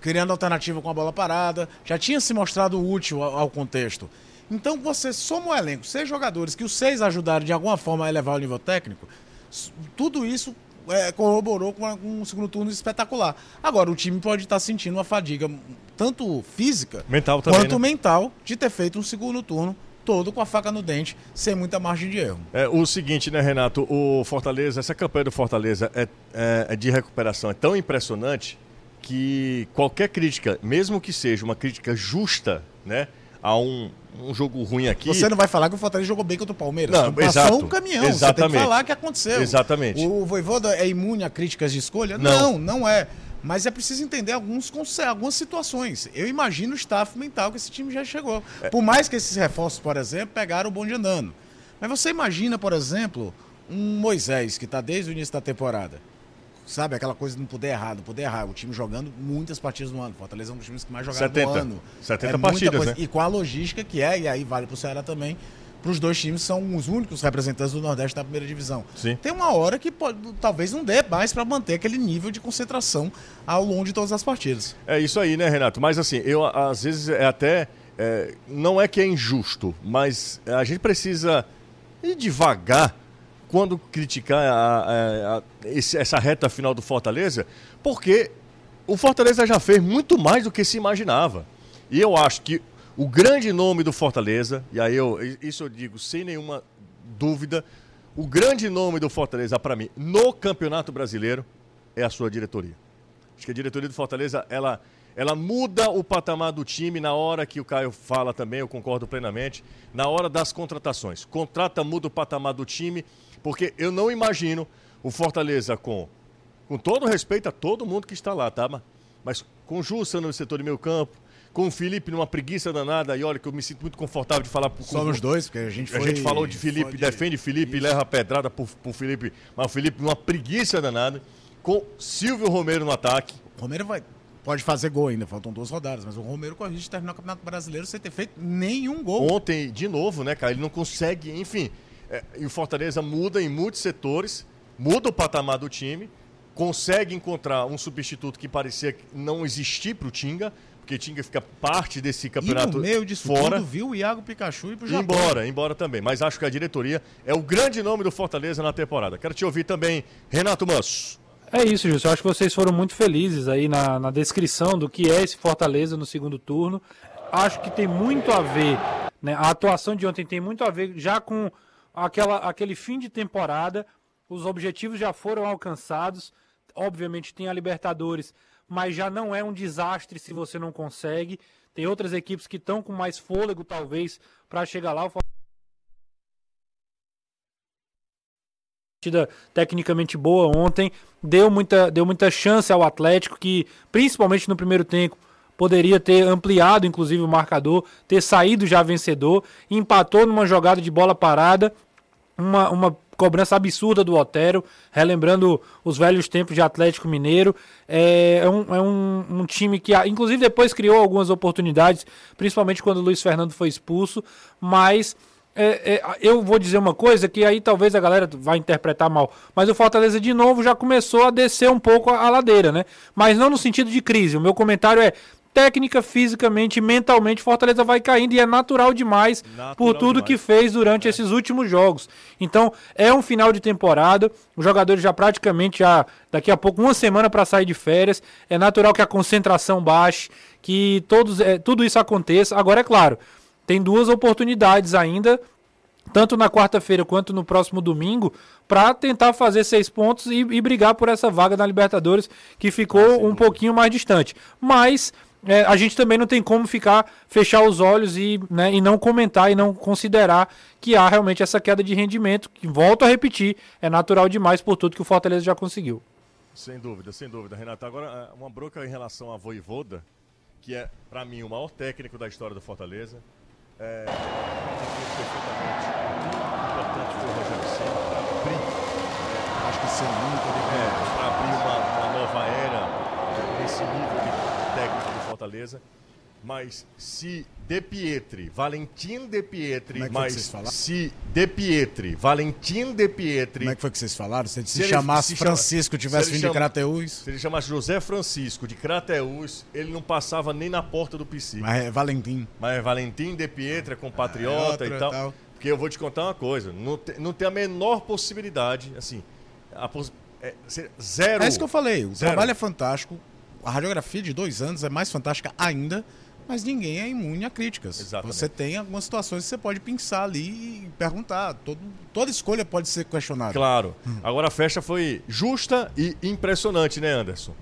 Criando alternativa com a bola parada, já tinha se mostrado útil ao, ao contexto. Então você soma o elenco, seis jogadores que os seis ajudaram de alguma forma a elevar o nível técnico, tudo isso é, corroborou com, um segundo turno espetacular. Agora, o time pode estar sentindo uma fadiga tanto física mental também, quanto né? mental de ter feito um segundo turno todo com a faca no dente, sem muita margem de erro. É o seguinte, né, Renato? O Fortaleza, essa campanha do Fortaleza é, é, é de recuperação é tão impressionante que qualquer crítica, mesmo que seja uma crítica justa, né, a um, um jogo ruim aqui. Você não vai falar que o Fortaleza jogou bem contra o Palmeiras. Não, Passou exato, um caminhão. Exatamente. Você tem que falar que aconteceu. Exatamente. O Voivoda é imune a críticas de escolha? Não, não, não é. Mas é preciso entender alguns, algumas situações. Eu imagino o staff mental que esse time já chegou. É. Por mais que esses reforços, por exemplo, pegaram o bonde andando. Mas você imagina, por exemplo, um Moisés, que está desde o início da temporada. Sabe, aquela coisa de não poder errar, não poder errar. O time jogando muitas partidas no ano. Fortaleza é um dos times que mais jogaram 70, no ano. 70 é partidas, né? E com a logística que é, e aí vale para o Ceará também, para os dois times são os únicos representantes do Nordeste da primeira divisão. Sim. Tem uma hora que pode, talvez não dê mais para manter aquele nível de concentração ao longo de todas as partidas. É isso aí, né, Renato? Mas assim, eu às vezes é até. É, não é que é injusto, mas a gente precisa ir devagar quando criticar a, a, a, esse, essa reta final do Fortaleza, porque o Fortaleza já fez muito mais do que se imaginava. E eu acho que o grande nome do Fortaleza, e aí eu, isso eu digo sem nenhuma dúvida, o grande nome do Fortaleza para mim no Campeonato Brasileiro é a sua diretoria. Acho que a diretoria do Fortaleza, ela, ela muda o patamar do time na hora que o Caio fala também, eu concordo plenamente, na hora das contratações. Contrata, muda o patamar do time porque eu não imagino o Fortaleza com, com todo respeito a todo mundo que está lá, tá? Mas com Jussa no setor de meio campo, com o Felipe numa preguiça danada, e olha que eu me sinto muito confortável de falar com Somos dois, porque a gente foi... A gente falou de Felipe, de... defende Felipe, Isso. leva a pedrada pro, pro Felipe, mas o Felipe numa preguiça danada, com Silvio Romero no ataque. O Romero vai, pode fazer gol ainda, faltam duas rodadas, mas o Romero corrige de terminar o Campeonato Brasileiro sem ter feito nenhum gol. Ontem, de novo, né, cara, ele não consegue, enfim, é, e o Fortaleza muda em muitos setores, muda o patamar do time, consegue encontrar um substituto que parecia não existir para o Tinga, porque Tinga fica parte desse campeonato e no meio disso fora. Tudo, viu o Iago Pikachu e pro Japão. Embora, embora também. Mas acho que a diretoria é o grande nome do Fortaleza na temporada. Quero te ouvir também, Renato Manso. É isso, Júlio. Eu acho que vocês foram muito felizes aí na, na descrição do que é esse Fortaleza no segundo turno. Acho que tem muito a ver, né? A atuação de ontem tem muito a ver já com aquela, aquele fim de temporada, os objetivos já foram alcançados. Obviamente tem a Libertadores, mas já não é um desastre se você não consegue. Tem outras equipes que estão com mais fôlego, talvez, para chegar lá. partida tecnicamente boa ontem, deu muita, deu muita chance ao Atlético, que principalmente no primeiro tempo poderia ter ampliado inclusive o marcador, ter saído já vencedor, empatou numa jogada de bola parada uma, uma cobrança absurda do Otero, relembrando os velhos tempos de Atlético Mineiro. É, é, um, é um, um, time que, inclusive, depois criou algumas oportunidades, principalmente quando o Luiz Fernando foi expulso, mas. É, é, eu vou dizer uma coisa que aí talvez a galera vai interpretar mal, mas o Fortaleza de novo já começou a descer um pouco a, a ladeira, né? Mas não no sentido de crise. O meu comentário é técnica, fisicamente, mentalmente, Fortaleza vai caindo e é natural demais natural por tudo demais. que fez durante é. esses últimos jogos. Então, é um final de temporada, os jogadores já praticamente já daqui a pouco uma semana para sair de férias, é natural que a concentração baixe, que todos é, tudo isso aconteça. Agora é claro, tem duas oportunidades ainda, tanto na quarta-feira quanto no próximo domingo, para tentar fazer seis pontos e, e, brigar por essa vaga na Libertadores que ficou ah, um pouquinho mais distante. Mas é, a gente também não tem como ficar, fechar os olhos e, né, e não comentar e não considerar que há realmente essa queda de rendimento, que volto a repetir, é natural demais por tudo que o Fortaleza já conseguiu. Sem dúvida, sem dúvida, Renato. Agora, é, uma bronca em relação a Voivoda, que é, para mim, o maior técnico da história do Fortaleza. É, perfeitamente importante foi o Rogério Senna abrir, acho que sem muito, é, para abrir uma, uma nova era nesse nível de técnico Fortaleza. Mas se De Pietri, Valentim De Pietri, Como é mas se De Pietri, Valentim De Pietri. Como é que foi que vocês falaram? Se, se, se chamasse se Francisco, tivesse vindo chama, de Crateús. Se ele chamasse José Francisco de Crateús, ele não passava nem na porta do PC. Mas é Valentim. Mas é Valentim De Pietri, é compatriota é, e tal. tal. Porque eu vou te contar uma coisa: não, te, não tem a menor possibilidade, assim. A, é, zero. É isso que eu falei. O zero. trabalho é fantástico a radiografia de dois anos é mais fantástica ainda, mas ninguém é imune a críticas. Exatamente. Você tem algumas situações que você pode pensar ali e perguntar. Todo, toda escolha pode ser questionada. Claro. Hum. Agora a festa foi justa e impressionante, né, Anderson?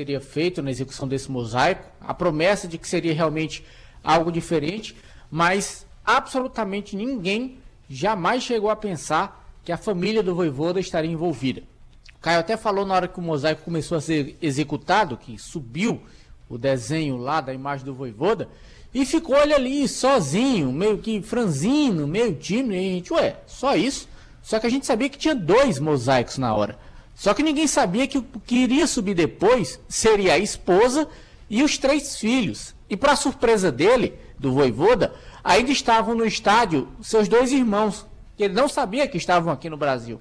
Seria feito na execução desse mosaico, a promessa de que seria realmente algo diferente, mas absolutamente ninguém jamais chegou a pensar que a família do Voivoda estaria envolvida. Caio até falou na hora que o mosaico começou a ser executado, que subiu o desenho lá da imagem do Voivoda, e ficou ele ali sozinho, meio que franzino, meio tímido, e a gente, ué, só isso? Só que a gente sabia que tinha dois mosaicos na hora. Só que ninguém sabia que o que iria subir depois seria a esposa e os três filhos. E para surpresa dele, do Voivoda, ainda estavam no estádio seus dois irmãos, que ele não sabia que estavam aqui no Brasil.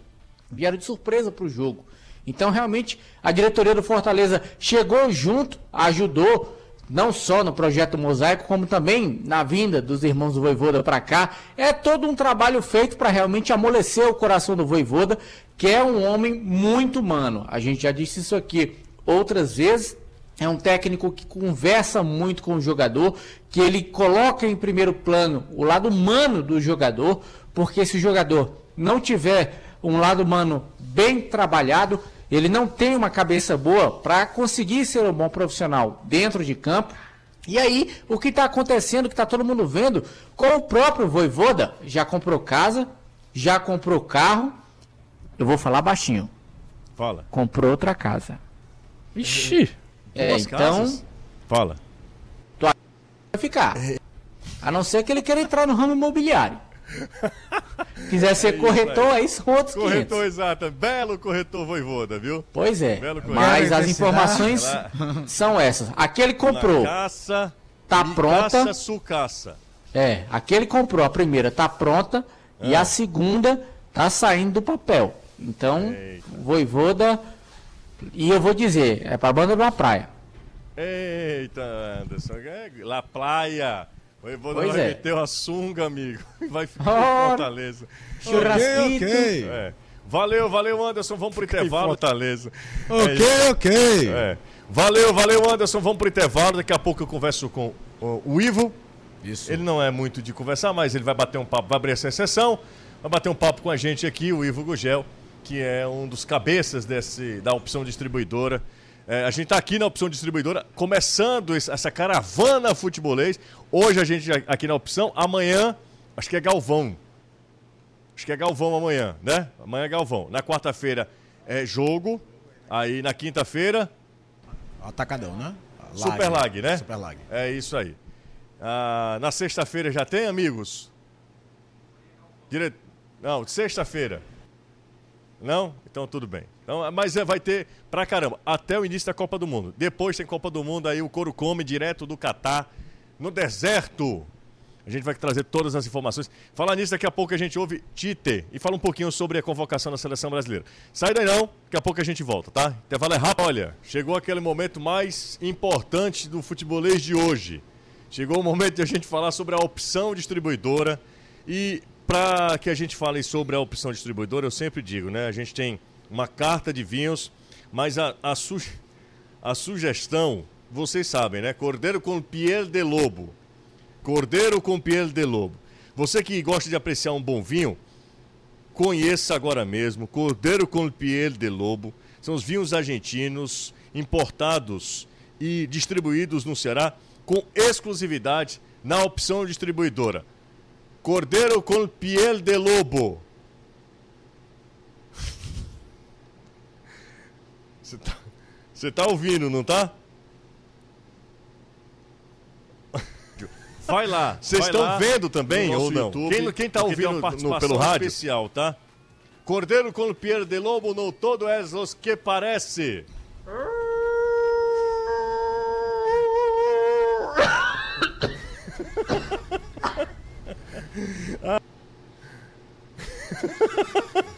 Vieram de surpresa para o jogo. Então, realmente, a diretoria do Fortaleza chegou junto, ajudou, não só no projeto Mosaico, como também na vinda dos irmãos do Voivoda para cá. É todo um trabalho feito para realmente amolecer o coração do Voivoda, que é um homem muito humano. A gente já disse isso aqui outras vezes. É um técnico que conversa muito com o jogador, que ele coloca em primeiro plano o lado humano do jogador, porque se o jogador não tiver um lado humano bem trabalhado, ele não tem uma cabeça boa para conseguir ser um bom profissional dentro de campo. E aí, o que está acontecendo, que está todo mundo vendo, com o próprio Voivoda, já comprou casa, já comprou carro. Eu vou falar baixinho. Fala. Comprou outra casa. Ixi. É, então. Casas? Fala. Vai ficar. A não ser que ele queira entrar no ramo imobiliário. Quiser ser é corretor, aí. aí são outros Corretor, 500. exato. Belo corretor voivoda, viu? Pois é. Mas as informações são essas. Aquele comprou. Caça. Tá pronta. Caça, sucaça. É, aquele comprou. A primeira tá pronta ah. e a segunda tá saindo do papel. Então, Eita. voivoda. E eu vou dizer, é pra banda uma praia. Eita, Anderson. É La Praia. O Evandro vai é. meter uma sunga, amigo. Vai ficar oh, Fortaleza. Churrasquito. Ok, ok. É. Valeu, valeu, Anderson. Vamos pro intervalo, Fortaleza. Ok, é ok. É. Valeu, valeu, Anderson. Vamos pro intervalo. Daqui a pouco eu converso com o Ivo. Isso. Ele não é muito de conversar, mas ele vai bater um papo, vai abrir essa sessão, vai bater um papo com a gente aqui, o Ivo Gugel, que é um dos cabeças desse, da opção distribuidora. É, a gente está aqui na opção distribuidora, começando essa caravana futebolês. Hoje a gente aqui na opção, amanhã, acho que é Galvão. Acho que é Galvão amanhã, né? Amanhã é Galvão. Na quarta-feira é jogo. Aí na quinta-feira. Atacadão, né? Lag, Super Lag, né? Super Lag. É isso aí. Ah, na sexta-feira já tem, amigos? Dire... Não, sexta-feira. Não? Então tudo bem. Então, mas é, vai ter pra caramba, até o início da Copa do Mundo. Depois tem Copa do Mundo, aí o couro come direto do Catar, no deserto. A gente vai trazer todas as informações. Falar nisso, daqui a pouco a gente ouve Tite e fala um pouquinho sobre a convocação da seleção brasileira. Sai daí não, daqui a pouco a gente volta, tá? Intervalo é rápido. Olha, chegou aquele momento mais importante do futebolês de hoje. Chegou o momento de a gente falar sobre a opção distribuidora e para que a gente fale sobre a opção distribuidora, eu sempre digo, né? A gente tem uma carta de vinhos, mas a, a, a sugestão, vocês sabem, né? Cordeiro com piel de lobo. Cordeiro com piel de lobo. Você que gosta de apreciar um bom vinho, conheça agora mesmo Cordeiro com piel de lobo. São os vinhos argentinos importados e distribuídos no Ceará com exclusividade na opção distribuidora. Cordeiro com piel de lobo. Você tá, você tá ouvindo, não tá? Vai lá. Vocês estão vendo também ou não? YouTube, quem, quem tá ouvindo no, pelo rádio? especial, tá? Cordeiro com piel de lobo no todo é os que parece. ah,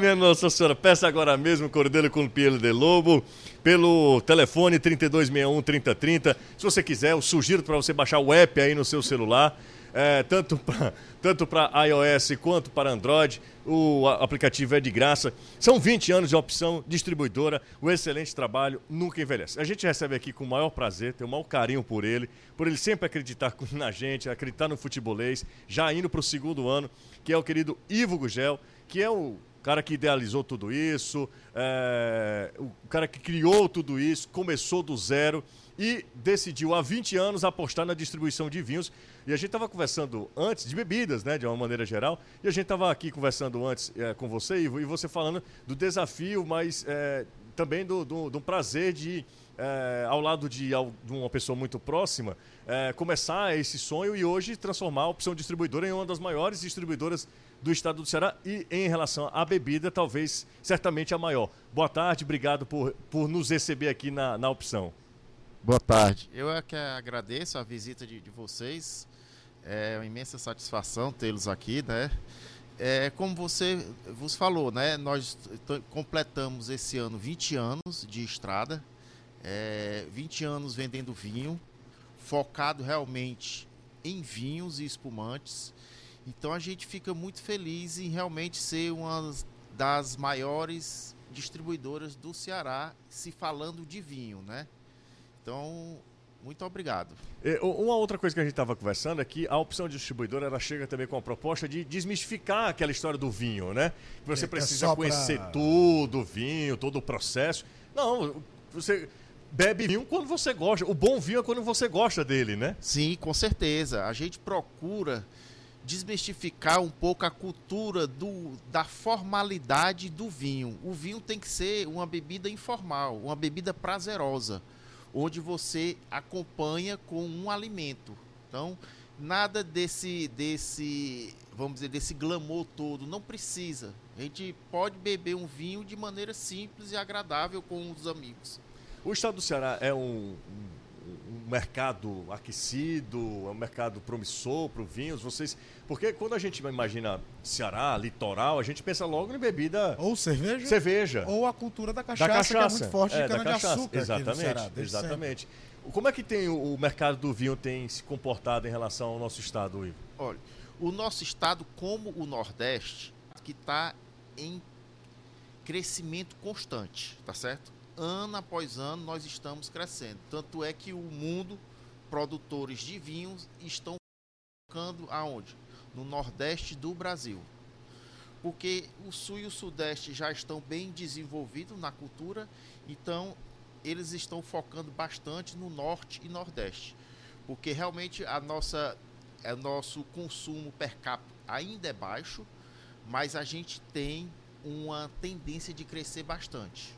minha Nossa Senhora, peça agora mesmo Cordeiro com Pielo de Lobo pelo telefone 3261 3030. Se você quiser, eu sugiro para você baixar o app aí no seu celular é, tanto para tanto iOS quanto para Android. O aplicativo é de graça. São 20 anos de opção distribuidora. O excelente trabalho nunca envelhece. A gente recebe aqui com o maior prazer, tem o maior carinho por ele, por ele sempre acreditar na gente, acreditar no futebolês, já indo para o segundo ano, que é o querido Ivo Gugel, que é o cara que idealizou tudo isso, é, o cara que criou tudo isso, começou do zero e decidiu há 20 anos apostar na distribuição de vinhos. E a gente estava conversando antes de bebidas, né, de uma maneira geral, e a gente estava aqui conversando antes é, com você, Ivo, e você falando do desafio, mas é, também do, do, do, prazer de, é, ao lado de, de, uma pessoa muito próxima, é, começar esse sonho e hoje transformar a opção distribuidora em uma das maiores distribuidoras do estado do Ceará e em relação à bebida, talvez, certamente a maior. Boa tarde, obrigado por, por nos receber aqui na, na opção. Boa tarde. Eu é que agradeço a visita de, de vocês. É uma imensa satisfação tê-los aqui, né? É, como você vos falou, né? Nós completamos esse ano 20 anos de estrada, é, 20 anos vendendo vinho, focado realmente em vinhos e espumantes. Então a gente fica muito feliz em realmente ser uma das maiores distribuidoras do Ceará, se falando de vinho, né? Então, muito obrigado. Uma outra coisa que a gente estava conversando é que a opção de distribuidora ela chega também com a proposta de desmistificar aquela história do vinho, né? Que você é, precisa é conhecer pra... tudo, o vinho, todo o processo. Não, você bebe vinho quando você gosta. O bom vinho é quando você gosta dele, né? Sim, com certeza. A gente procura desmistificar um pouco a cultura do, da formalidade do vinho. O vinho tem que ser uma bebida informal, uma bebida prazerosa onde você acompanha com um alimento. Então, nada desse desse, vamos dizer, desse glamour todo, não precisa. A gente pode beber um vinho de maneira simples e agradável com os amigos. O estado do Ceará é um, um mercado aquecido, é um mercado promissor para vinhos? Vocês, porque quando a gente imagina Ceará, litoral, a gente pensa logo em bebida ou cerveja, cerveja, ou a cultura da cachaça, da cachaça que é muito forte é, de cana de açúcar. Exatamente, Ceará, exatamente. Sempre. Como é que tem o mercado do vinho tem se comportado em relação ao nosso estado, Ivo? Olha, o nosso estado, como o Nordeste, que está em crescimento constante, tá certo? Ano após ano nós estamos crescendo. Tanto é que o mundo, produtores de vinhos, estão focando aonde? No Nordeste do Brasil. Porque o Sul e o Sudeste já estão bem desenvolvidos na cultura, então eles estão focando bastante no Norte e Nordeste. Porque realmente a nossa, é, nosso consumo per capita ainda é baixo, mas a gente tem uma tendência de crescer bastante.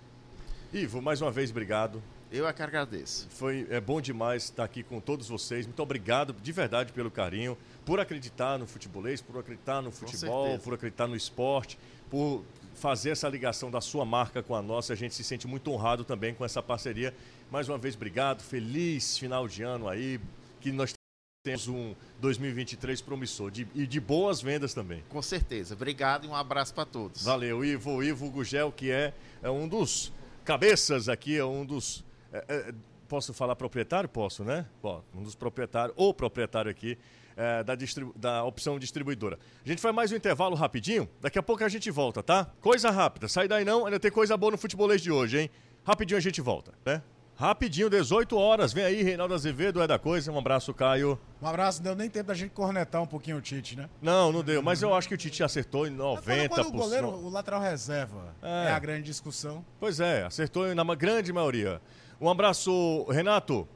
Ivo, mais uma vez, obrigado. Eu é que agradeço. Foi é bom demais estar aqui com todos vocês. Muito obrigado de verdade pelo carinho, por acreditar no futebolês, por acreditar no futebol, por acreditar no esporte, por fazer essa ligação da sua marca com a nossa. A gente se sente muito honrado também com essa parceria. Mais uma vez, obrigado. Feliz final de ano aí. Que nós temos um 2023 promissor de, e de boas vendas também. Com certeza. Obrigado e um abraço para todos. Valeu, Ivo. Ivo Gugel, que é, é um dos cabeças aqui, é um dos. É, é, posso falar proprietário? Posso, né? Bom, um dos proprietários, ou proprietário aqui, é, da, da opção distribuidora. A gente faz mais um intervalo rapidinho, daqui a pouco a gente volta, tá? Coisa rápida, sai daí não, ainda tem coisa boa no futebolês de hoje, hein? Rapidinho a gente volta, né? Rapidinho, 18 horas. Vem aí, Reinaldo Azevedo, é da coisa. Um abraço, Caio. Um abraço, não deu nem tempo da gente cornetar um pouquinho o Tite, né? Não, não deu, mas eu acho que o Tite acertou em 90%. Quando o goleiro, o lateral reserva, é. é a grande discussão. Pois é, acertou na grande maioria. Um abraço, Renato.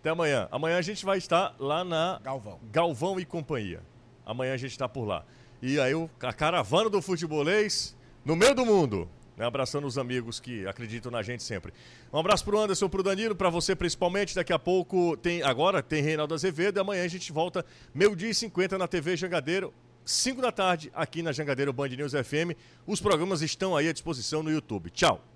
Até amanhã. Amanhã a gente vai estar lá na Galvão. Galvão e companhia. Amanhã a gente está por lá. E aí a caravana do futebolês no meio do mundo. Né? Abraçando os amigos que acreditam na gente sempre. Um abraço pro Anderson, pro Danilo, para você principalmente. Daqui a pouco tem. Agora tem Reinaldo Azevedo e amanhã a gente volta meio-dia e 50 na TV Jangadeiro. 5 da tarde, aqui na Jangadeiro Band News FM. Os programas estão aí à disposição no YouTube. Tchau.